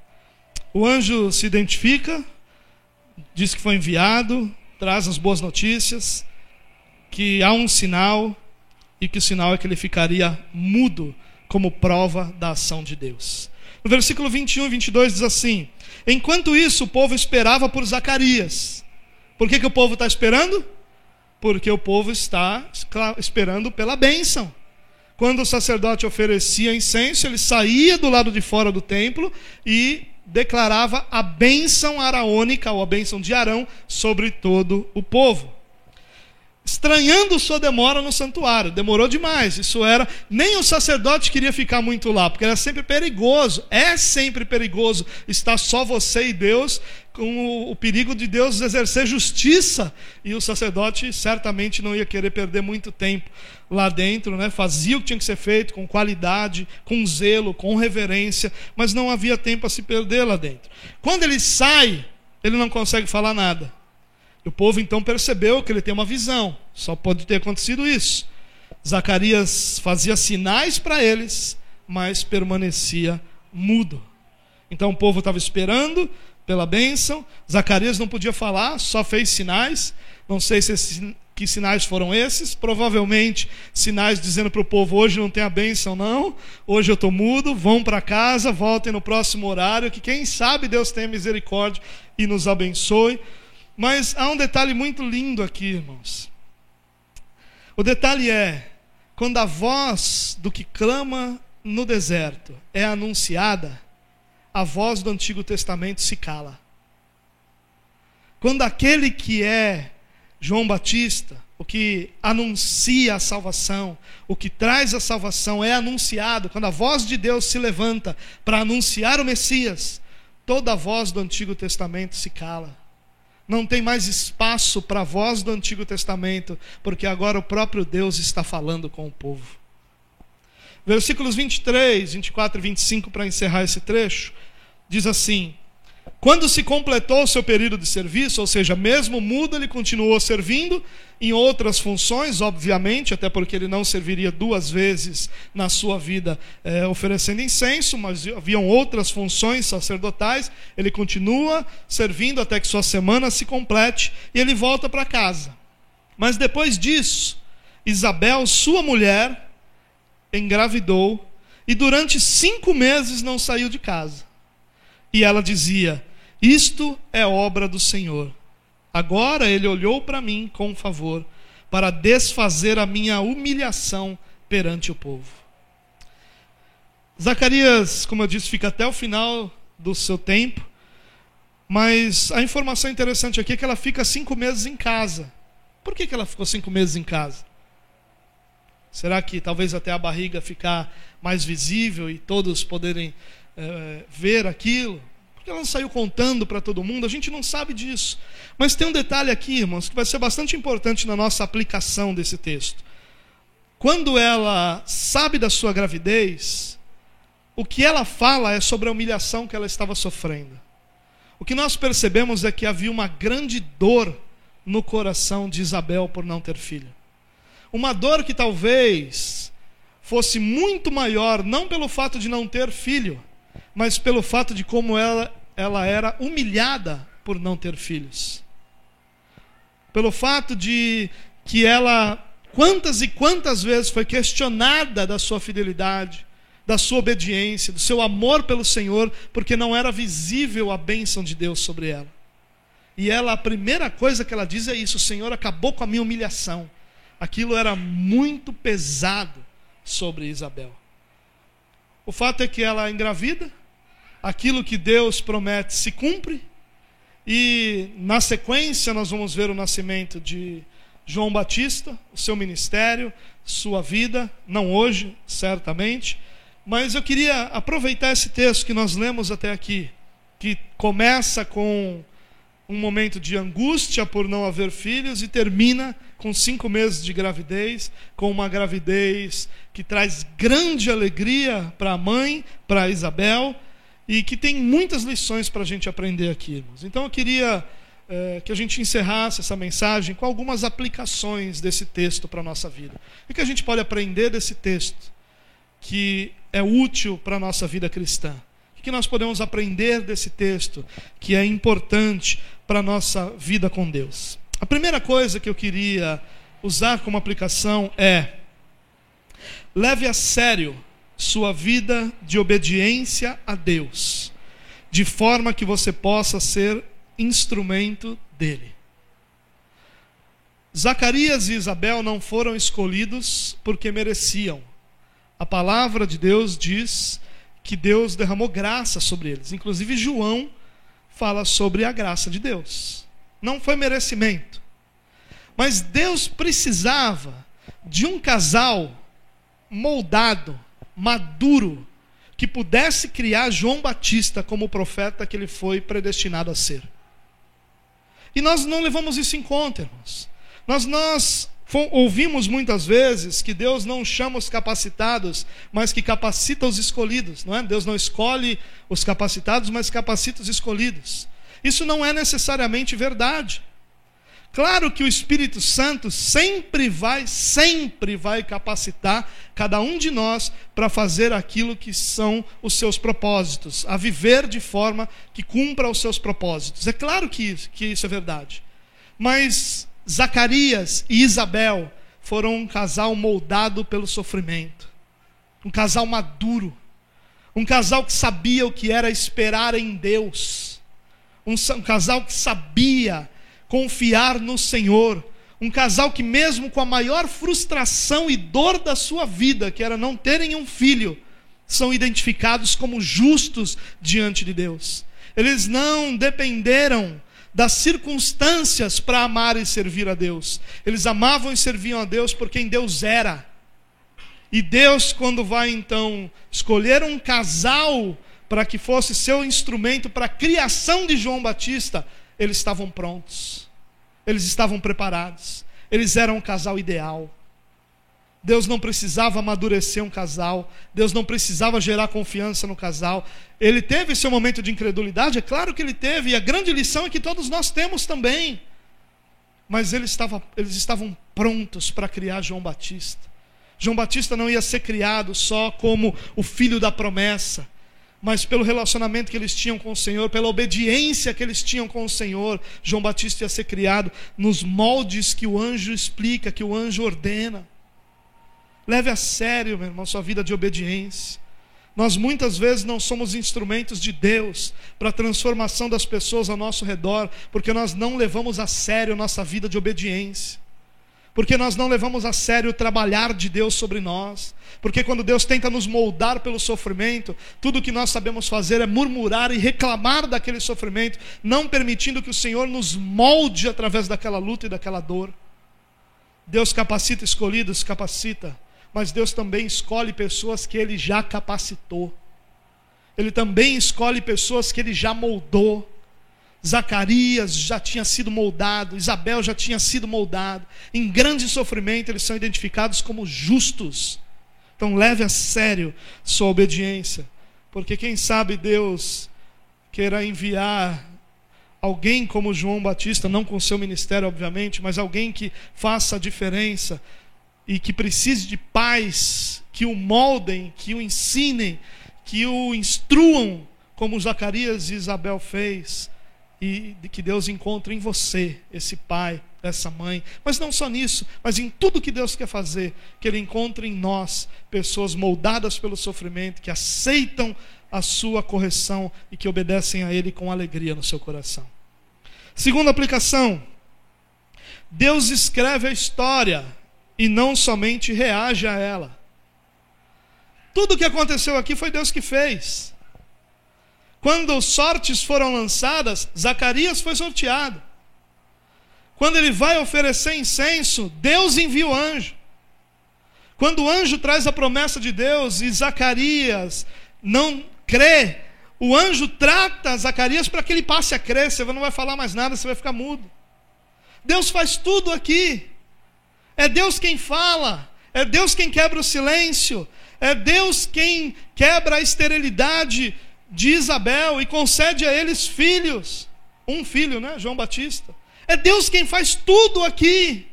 O anjo se identifica, diz que foi enviado, traz as boas notícias, que há um sinal e que o sinal é que ele ficaria mudo como prova da ação de Deus. No versículo 21 e 22 diz assim: Enquanto isso, o povo esperava por Zacarias. Por que, que o povo está esperando? Porque o povo está esperando pela bênção. Quando o sacerdote oferecia incenso, ele saía do lado de fora do templo e declarava a bênção araônica, ou a bênção de Arão, sobre todo o povo estranhando sua demora no santuário. Demorou demais. Isso era. Nem o sacerdote queria ficar muito lá, porque era sempre perigoso. É sempre perigoso estar só você e Deus, com o, perigo de Deus exercer justiça. E o sacerdote certamente não ia querer perder muito tempo lá dentro, né? Fazia o que tinha que ser feito com qualidade, com zelo, com reverência, mas não havia tempo a se perder lá dentro. Quando ele sai, ele não consegue falar nada. O povo então percebeu que ele tem uma visão. Só pode ter acontecido isso. Zacarias fazia sinais para eles, mas permanecia mudo. Então o povo estava esperando pela bênção. Zacarias não podia falar, só fez sinais. Não sei se esses, que sinais foram esses. Provavelmente sinais dizendo para o povo: hoje não tem a bênção, não. Hoje eu estou mudo. Vão para casa, voltem no próximo horário. Que quem sabe Deus tenha misericórdia e nos abençoe. Mas há um detalhe muito lindo aqui, irmãos. O detalhe é: quando a voz do que clama no deserto é anunciada, a voz do Antigo Testamento se cala. Quando aquele que é João Batista, o que anuncia a salvação, o que traz a salvação é anunciado, quando a voz de Deus se levanta para anunciar o Messias, toda a voz do Antigo Testamento se cala não tem mais espaço para a voz do Antigo Testamento, porque agora o próprio Deus está falando com o povo. Versículos 23, 24 e 25, para encerrar esse trecho, diz assim: quando se completou o seu período de serviço, ou seja, mesmo mudo, ele continuou servindo em outras funções, obviamente, até porque ele não serviria duas vezes na sua vida é, oferecendo incenso, mas haviam outras funções sacerdotais. Ele continua servindo até que sua semana se complete e ele volta para casa. Mas depois disso, Isabel, sua mulher, engravidou e durante cinco meses não saiu de casa. E ela dizia: isto é obra do Senhor. Agora ele olhou para mim com favor, para desfazer a minha humilhação perante o povo. Zacarias, como eu disse, fica até o final do seu tempo, mas a informação interessante aqui é que ela fica cinco meses em casa. Por que, que ela ficou cinco meses em casa? Será que talvez até a barriga ficar mais visível e todos poderem é, ver aquilo? Porque ela não saiu contando para todo mundo, a gente não sabe disso. Mas tem um detalhe aqui, irmãos, que vai ser bastante importante na nossa aplicação desse texto. Quando ela sabe da sua gravidez, o que ela fala é sobre a humilhação que ela estava sofrendo. O que nós percebemos é que havia uma grande dor no coração de Isabel por não ter filho. Uma dor que talvez fosse muito maior, não pelo fato de não ter filho, mas pelo fato de como ela, ela era humilhada por não ter filhos. Pelo fato de que ela, quantas e quantas vezes foi questionada da sua fidelidade, da sua obediência, do seu amor pelo Senhor, porque não era visível a bênção de Deus sobre ela. E ela, a primeira coisa que ela diz é isso: o Senhor acabou com a minha humilhação. Aquilo era muito pesado sobre Isabel. O fato é que ela engravida, aquilo que Deus promete se cumpre, e na sequência nós vamos ver o nascimento de João Batista, o seu ministério, sua vida, não hoje, certamente, mas eu queria aproveitar esse texto que nós lemos até aqui, que começa com um momento de angústia por não haver filhos e termina com cinco meses de gravidez, com uma gravidez que traz grande alegria para a mãe, para Isabel, e que tem muitas lições para a gente aprender aqui, irmãos. Então eu queria é, que a gente encerrasse essa mensagem com algumas aplicações desse texto para a nossa vida. O que a gente pode aprender desse texto que é útil para a nossa vida cristã? O que nós podemos aprender desse texto que é importante para a nossa vida com Deus? A primeira coisa que eu queria usar como aplicação é: leve a sério sua vida de obediência a Deus, de forma que você possa ser instrumento dele. Zacarias e Isabel não foram escolhidos porque mereciam. A palavra de Deus diz que Deus derramou graça sobre eles. Inclusive, João fala sobre a graça de Deus. Não foi merecimento. Mas Deus precisava de um casal moldado, maduro, que pudesse criar João Batista como profeta que ele foi predestinado a ser. E nós não levamos isso em conta, irmãos. Nós, nós Ouvimos muitas vezes que Deus não chama os capacitados, mas que capacita os escolhidos, não é? Deus não escolhe os capacitados, mas capacita os escolhidos. Isso não é necessariamente verdade. Claro que o Espírito Santo sempre vai, sempre vai capacitar cada um de nós para fazer aquilo que são os seus propósitos, a viver de forma que cumpra os seus propósitos. É claro que, que isso é verdade. Mas Zacarias e Isabel foram um casal moldado pelo sofrimento, um casal maduro, um casal que sabia o que era esperar em Deus, um, um casal que sabia confiar no Senhor, um casal que, mesmo com a maior frustração e dor da sua vida, que era não terem um filho, são identificados como justos diante de Deus. Eles não dependeram das circunstâncias para amar e servir a Deus. Eles amavam e serviam a Deus por quem Deus era. E Deus, quando vai então escolher um casal para que fosse seu instrumento para a criação de João Batista, eles estavam prontos, eles estavam preparados, eles eram um casal ideal. Deus não precisava amadurecer um casal, Deus não precisava gerar confiança no casal. Ele teve seu momento de incredulidade, é claro que ele teve, e a grande lição é que todos nós temos também. Mas eles, estava, eles estavam prontos para criar João Batista. João Batista não ia ser criado só como o filho da promessa, mas pelo relacionamento que eles tinham com o Senhor, pela obediência que eles tinham com o Senhor, João Batista ia ser criado nos moldes que o anjo explica, que o anjo ordena. Leve a sério, meu irmão, sua vida de obediência. Nós muitas vezes não somos instrumentos de Deus para a transformação das pessoas ao nosso redor, porque nós não levamos a sério nossa vida de obediência. Porque nós não levamos a sério o trabalhar de Deus sobre nós. Porque quando Deus tenta nos moldar pelo sofrimento, tudo que nós sabemos fazer é murmurar e reclamar daquele sofrimento, não permitindo que o Senhor nos molde através daquela luta e daquela dor. Deus capacita escolhidos, capacita mas Deus também escolhe pessoas que Ele já capacitou. ele também escolhe pessoas que ele já moldou. Zacarias já tinha sido moldado, Isabel já tinha sido moldado. Em grande sofrimento, eles são identificados como justos. Então, leve a sério sua obediência, porque quem sabe Deus queira enviar alguém como João Batista, não com seu ministério, obviamente, mas alguém que faça a diferença e que precise de pais que o moldem, que o ensinem, que o instruam, como Zacarias e Isabel fez, e que Deus encontre em você esse pai, essa mãe, mas não só nisso, mas em tudo que Deus quer fazer, que Ele encontre em nós pessoas moldadas pelo sofrimento, que aceitam a sua correção e que obedecem a Ele com alegria no seu coração. Segunda aplicação: Deus escreve a história e não somente reage a ela. Tudo o que aconteceu aqui foi Deus que fez. Quando sortes foram lançadas, Zacarias foi sorteado. Quando ele vai oferecer incenso, Deus envia o anjo. Quando o anjo traz a promessa de Deus e Zacarias não crê, o anjo trata Zacarias para que ele passe a crer. Você não vai falar mais nada, você vai ficar mudo. Deus faz tudo aqui. É Deus quem fala, é Deus quem quebra o silêncio, é Deus quem quebra a esterilidade de Isabel e concede a eles filhos. Um filho, né? João Batista. É Deus quem faz tudo aqui.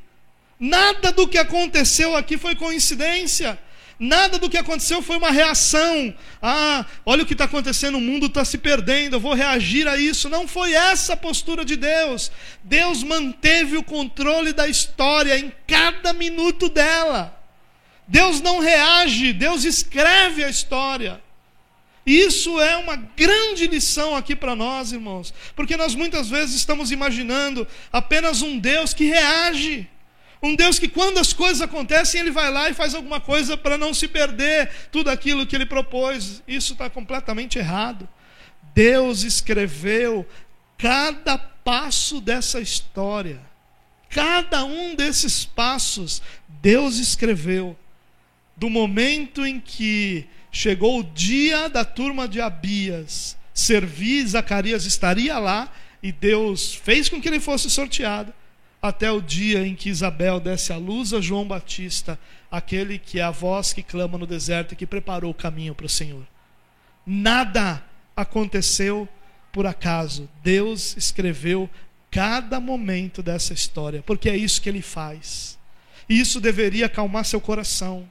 Nada do que aconteceu aqui foi coincidência. Nada do que aconteceu foi uma reação. Ah, olha o que está acontecendo, o mundo está se perdendo, eu vou reagir a isso. Não foi essa a postura de Deus. Deus manteve o controle da história em cada minuto dela. Deus não reage, Deus escreve a história. Isso é uma grande lição aqui para nós, irmãos, porque nós muitas vezes estamos imaginando apenas um Deus que reage. Um Deus que, quando as coisas acontecem, Ele vai lá e faz alguma coisa para não se perder tudo aquilo que Ele propôs. Isso está completamente errado. Deus escreveu cada passo dessa história. Cada um desses passos, Deus escreveu. Do momento em que chegou o dia da turma de Abias servir, Zacarias estaria lá e Deus fez com que ele fosse sorteado até o dia em que Isabel desse a luz a João Batista, aquele que é a voz que clama no deserto e que preparou o caminho para o Senhor. Nada aconteceu por acaso. Deus escreveu cada momento dessa história, porque é isso que ele faz. E isso deveria acalmar seu coração.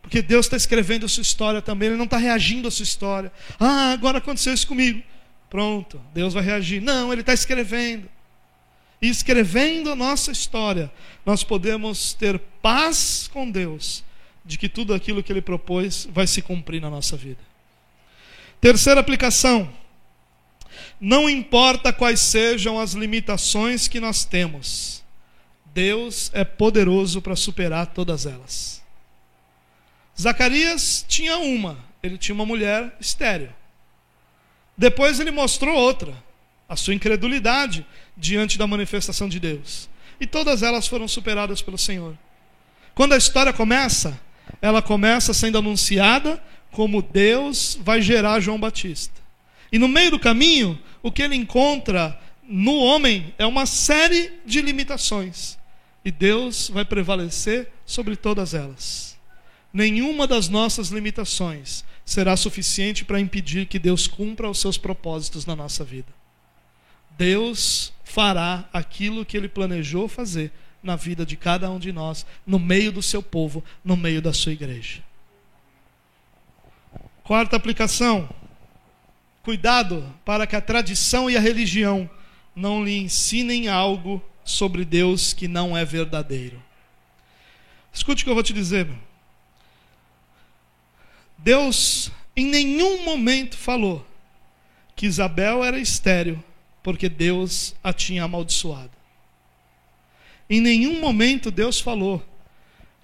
Porque Deus está escrevendo a sua história também, Ele não está reagindo à sua história. Ah, agora aconteceu isso comigo. Pronto, Deus vai reagir. Não, Ele está escrevendo. E escrevendo a nossa história, nós podemos ter paz com Deus, de que tudo aquilo que Ele propôs vai se cumprir na nossa vida. Terceira aplicação: não importa quais sejam as limitações que nós temos, Deus é poderoso para superar todas elas. Zacarias tinha uma, ele tinha uma mulher estéril. Depois ele mostrou outra, a sua incredulidade diante da manifestação de Deus. E todas elas foram superadas pelo Senhor. Quando a história começa, ela começa sendo anunciada como Deus vai gerar João Batista. E no meio do caminho, o que ele encontra no homem é uma série de limitações. E Deus vai prevalecer sobre todas elas. Nenhuma das nossas limitações será suficiente para impedir que Deus cumpra os seus propósitos na nossa vida. Deus fará aquilo que ele planejou fazer na vida de cada um de nós, no meio do seu povo, no meio da sua igreja. Quarta aplicação: cuidado para que a tradição e a religião não lhe ensinem algo sobre Deus que não é verdadeiro. Escute o que eu vou te dizer. Deus em nenhum momento falou que Isabel era estéril porque Deus a tinha amaldiçoado. Em nenhum momento Deus falou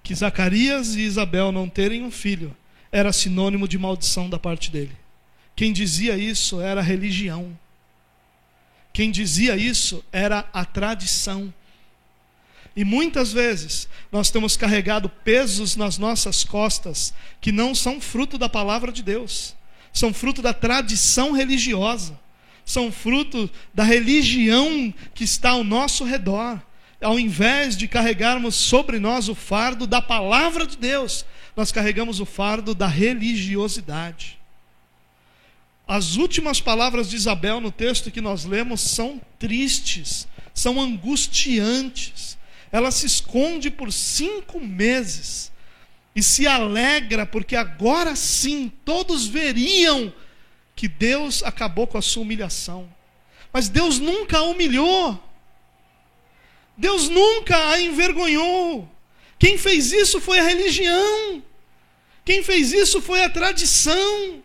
que Zacarias e Isabel não terem um filho era sinônimo de maldição da parte dele. Quem dizia isso era a religião. Quem dizia isso era a tradição. E muitas vezes nós temos carregado pesos nas nossas costas que não são fruto da palavra de Deus são fruto da tradição religiosa, são fruto da religião que está ao nosso redor. Ao invés de carregarmos sobre nós o fardo da palavra de Deus, nós carregamos o fardo da religiosidade. As últimas palavras de Isabel no texto que nós lemos são tristes, são angustiantes. Ela se esconde por cinco meses e se alegra, porque agora sim todos veriam que Deus acabou com a sua humilhação. Mas Deus nunca a humilhou. Deus nunca a envergonhou. Quem fez isso foi a religião. Quem fez isso foi a tradição.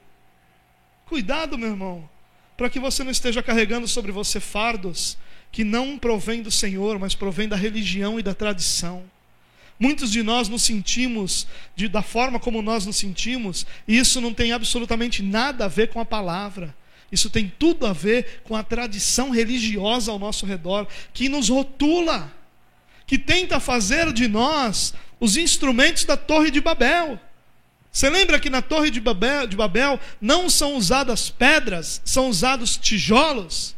Cuidado, meu irmão, para que você não esteja carregando sobre você fardos que não provém do Senhor, mas provém da religião e da tradição. Muitos de nós nos sentimos de, da forma como nós nos sentimos, e isso não tem absolutamente nada a ver com a palavra. Isso tem tudo a ver com a tradição religiosa ao nosso redor, que nos rotula, que tenta fazer de nós os instrumentos da Torre de Babel. Você lembra que na Torre de Babel, de Babel não são usadas pedras, são usados tijolos?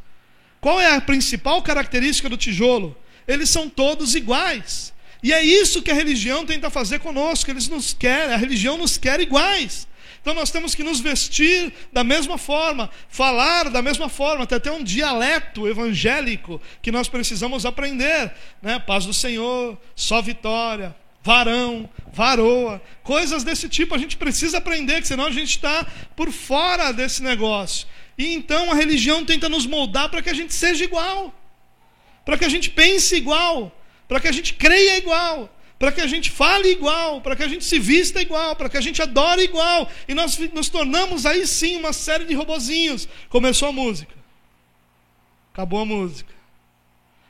Qual é a principal característica do tijolo? Eles são todos iguais. E é isso que a religião tenta fazer conosco. Eles nos querem, a religião nos quer iguais. Então nós temos que nos vestir da mesma forma, falar da mesma forma, até ter um dialeto evangélico que nós precisamos aprender, né? Paz do Senhor, só vitória, varão, varoa, coisas desse tipo a gente precisa aprender, que senão a gente está por fora desse negócio. E então a religião tenta nos moldar para que a gente seja igual, para que a gente pense igual, para que a gente creia igual, para que a gente fale igual, para que a gente se vista igual, para que a gente adore igual. E nós nos tornamos aí sim uma série de robozinhos. Começou a música. Acabou a música.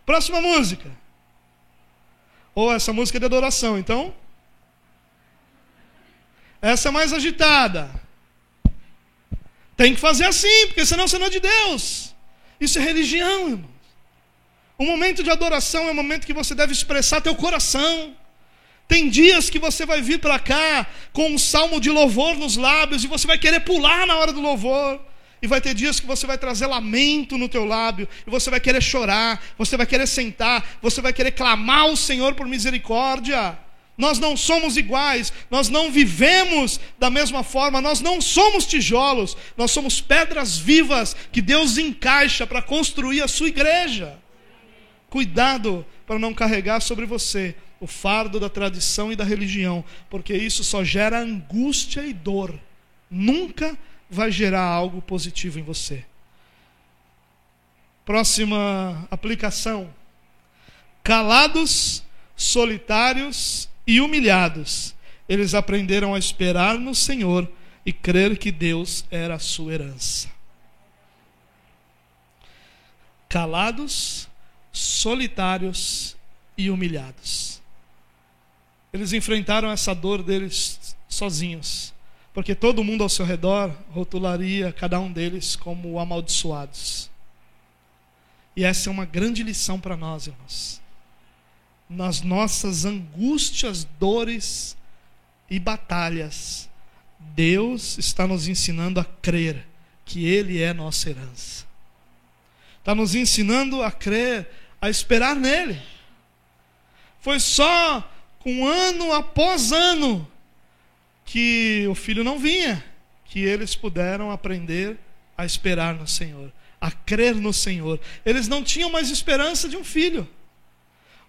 Próxima música. Ou essa música é de adoração, então? Essa é mais agitada. Tem que fazer assim, porque senão você não é de Deus. Isso é religião, irmãos. O momento de adoração é o momento que você deve expressar teu coração. Tem dias que você vai vir para cá com um salmo de louvor nos lábios e você vai querer pular na hora do louvor. E vai ter dias que você vai trazer lamento no teu lábio, e você vai querer chorar, você vai querer sentar, você vai querer clamar ao Senhor por misericórdia. Nós não somos iguais, nós não vivemos da mesma forma, nós não somos tijolos, nós somos pedras vivas que Deus encaixa para construir a sua igreja. Cuidado para não carregar sobre você o fardo da tradição e da religião, porque isso só gera angústia e dor. Nunca vai gerar algo positivo em você. Próxima aplicação: calados, solitários e humilhados, eles aprenderam a esperar no Senhor e crer que Deus era a sua herança. Calados, solitários e humilhados. Eles enfrentaram essa dor deles sozinhos porque todo mundo ao seu redor rotularia cada um deles como amaldiçoados. E essa é uma grande lição para nós, irmãos. Nas nossas angústias, dores e batalhas, Deus está nos ensinando a crer que Ele é nossa herança. Está nos ensinando a crer, a esperar nele. Foi só com ano após ano que o filho não vinha, que eles puderam aprender a esperar no Senhor, a crer no Senhor. Eles não tinham mais esperança de um filho.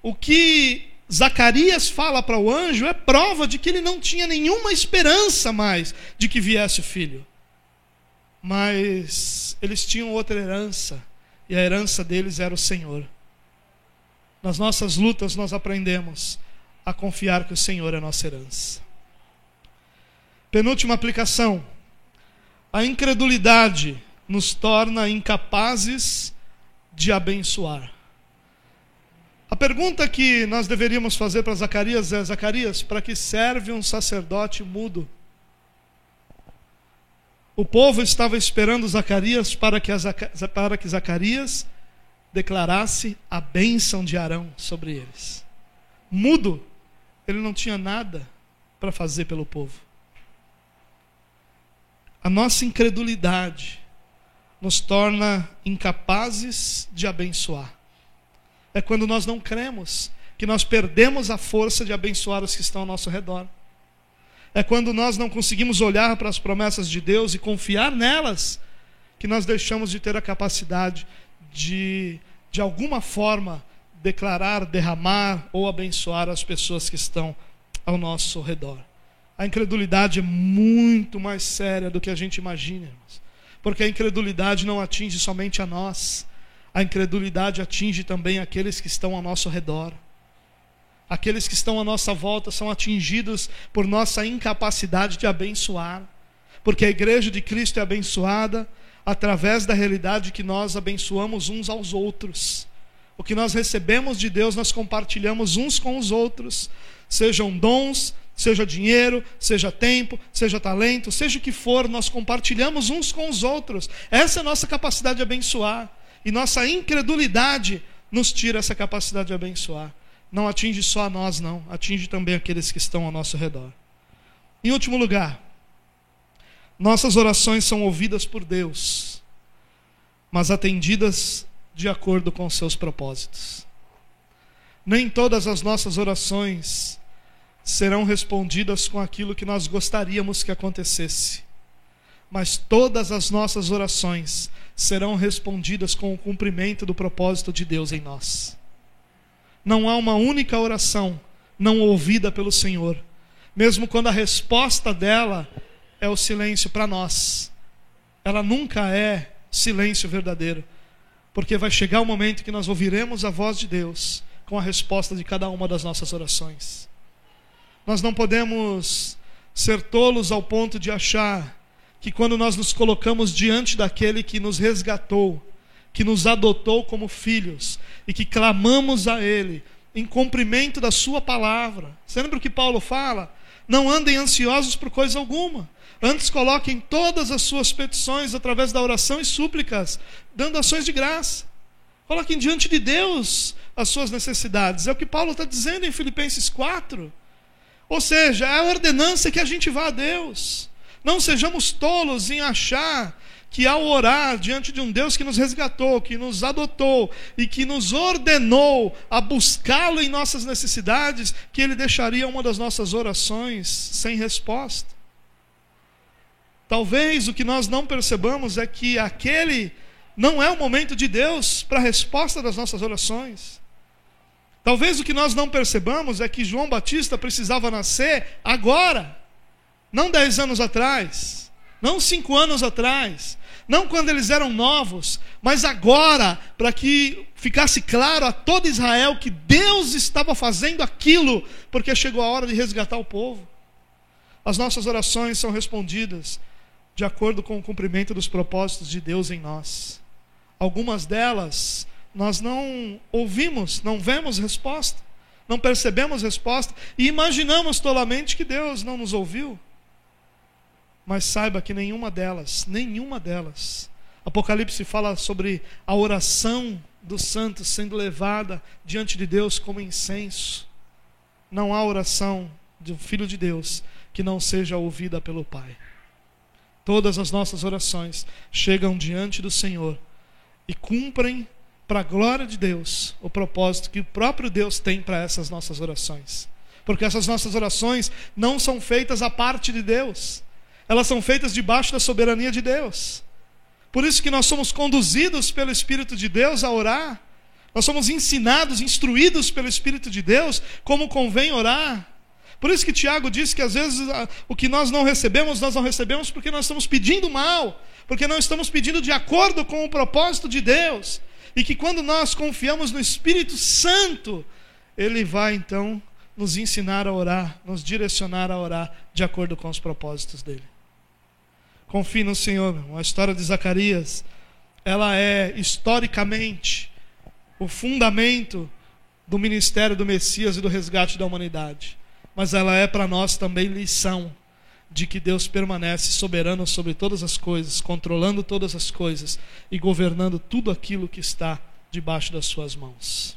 O que Zacarias fala para o anjo é prova de que ele não tinha nenhuma esperança mais de que viesse o filho. Mas eles tinham outra herança, e a herança deles era o Senhor. Nas nossas lutas nós aprendemos a confiar que o Senhor é nossa herança. Penúltima aplicação. A incredulidade nos torna incapazes de abençoar. A pergunta que nós deveríamos fazer para Zacarias é: Zacarias, para que serve um sacerdote mudo? O povo estava esperando Zacarias para que, para que Zacarias declarasse a bênção de Arão sobre eles. Mudo, ele não tinha nada para fazer pelo povo. A nossa incredulidade nos torna incapazes de abençoar. É quando nós não cremos que nós perdemos a força de abençoar os que estão ao nosso redor. É quando nós não conseguimos olhar para as promessas de Deus e confiar nelas que nós deixamos de ter a capacidade de, de alguma forma, declarar, derramar ou abençoar as pessoas que estão ao nosso redor. A incredulidade é muito mais séria do que a gente imagina, irmãos. porque a incredulidade não atinge somente a nós, a incredulidade atinge também aqueles que estão ao nosso redor. Aqueles que estão à nossa volta são atingidos por nossa incapacidade de abençoar, porque a igreja de Cristo é abençoada através da realidade que nós abençoamos uns aos outros. O que nós recebemos de Deus, nós compartilhamos uns com os outros, sejam dons, seja dinheiro, seja tempo, seja talento, seja o que for, nós compartilhamos uns com os outros. Essa é a nossa capacidade de abençoar. E nossa incredulidade nos tira essa capacidade de abençoar. Não atinge só a nós, não, atinge também aqueles que estão ao nosso redor. Em último lugar, nossas orações são ouvidas por Deus, mas atendidas de acordo com seus propósitos. Nem todas as nossas orações serão respondidas com aquilo que nós gostaríamos que acontecesse, mas todas as nossas orações serão respondidas com o cumprimento do propósito de Deus em nós. Não há uma única oração não ouvida pelo Senhor, mesmo quando a resposta dela é o silêncio para nós. Ela nunca é silêncio verdadeiro, porque vai chegar o momento que nós ouviremos a voz de Deus com a resposta de cada uma das nossas orações. Nós não podemos ser tolos ao ponto de achar que quando nós nos colocamos diante daquele que nos resgatou, que nos adotou como filhos e que clamamos a Ele em cumprimento da Sua palavra. Você lembra o que Paulo fala? Não andem ansiosos por coisa alguma, Antes coloquem todas as suas petições através da oração e súplicas, dando ações de graça. Coloquem diante de Deus as suas necessidades. É o que Paulo está dizendo em Filipenses 4. Ou seja, é a ordenança que a gente vá a Deus. Não sejamos tolos em achar que ao orar diante de um Deus que nos resgatou, que nos adotou e que nos ordenou a buscá-lo em nossas necessidades, que ele deixaria uma das nossas orações sem resposta. Talvez o que nós não percebamos é que aquele não é o momento de Deus para a resposta das nossas orações. Talvez o que nós não percebamos é que João Batista precisava nascer agora, não dez anos atrás, não cinco anos atrás, não quando eles eram novos, mas agora, para que ficasse claro a todo Israel que Deus estava fazendo aquilo, porque chegou a hora de resgatar o povo. As nossas orações são respondidas de acordo com o cumprimento dos propósitos de Deus em nós. Algumas delas nós não ouvimos, não vemos resposta, não percebemos resposta e imaginamos tolamente que Deus não nos ouviu. Mas saiba que nenhuma delas, nenhuma delas. Apocalipse fala sobre a oração dos santos sendo levada diante de Deus como incenso. Não há oração de um filho de Deus que não seja ouvida pelo Pai. Todas as nossas orações chegam diante do Senhor e cumprem para a glória de Deus o propósito que o próprio Deus tem para essas nossas orações. Porque essas nossas orações não são feitas à parte de Deus, elas são feitas debaixo da soberania de Deus. Por isso que nós somos conduzidos pelo Espírito de Deus a orar, nós somos ensinados, instruídos pelo Espírito de Deus como convém orar. Por isso que Tiago diz que às vezes ah, o que nós não recebemos, nós não recebemos porque nós estamos pedindo mal, porque não estamos pedindo de acordo com o propósito de Deus. E que quando nós confiamos no Espírito Santo, ele vai então nos ensinar a orar, nos direcionar a orar de acordo com os propósitos dele. Confie no Senhor. A história de Zacarias, ela é historicamente o fundamento do ministério do Messias e do resgate da humanidade mas ela é para nós também lição de que Deus permanece soberano sobre todas as coisas, controlando todas as coisas e governando tudo aquilo que está debaixo das suas mãos.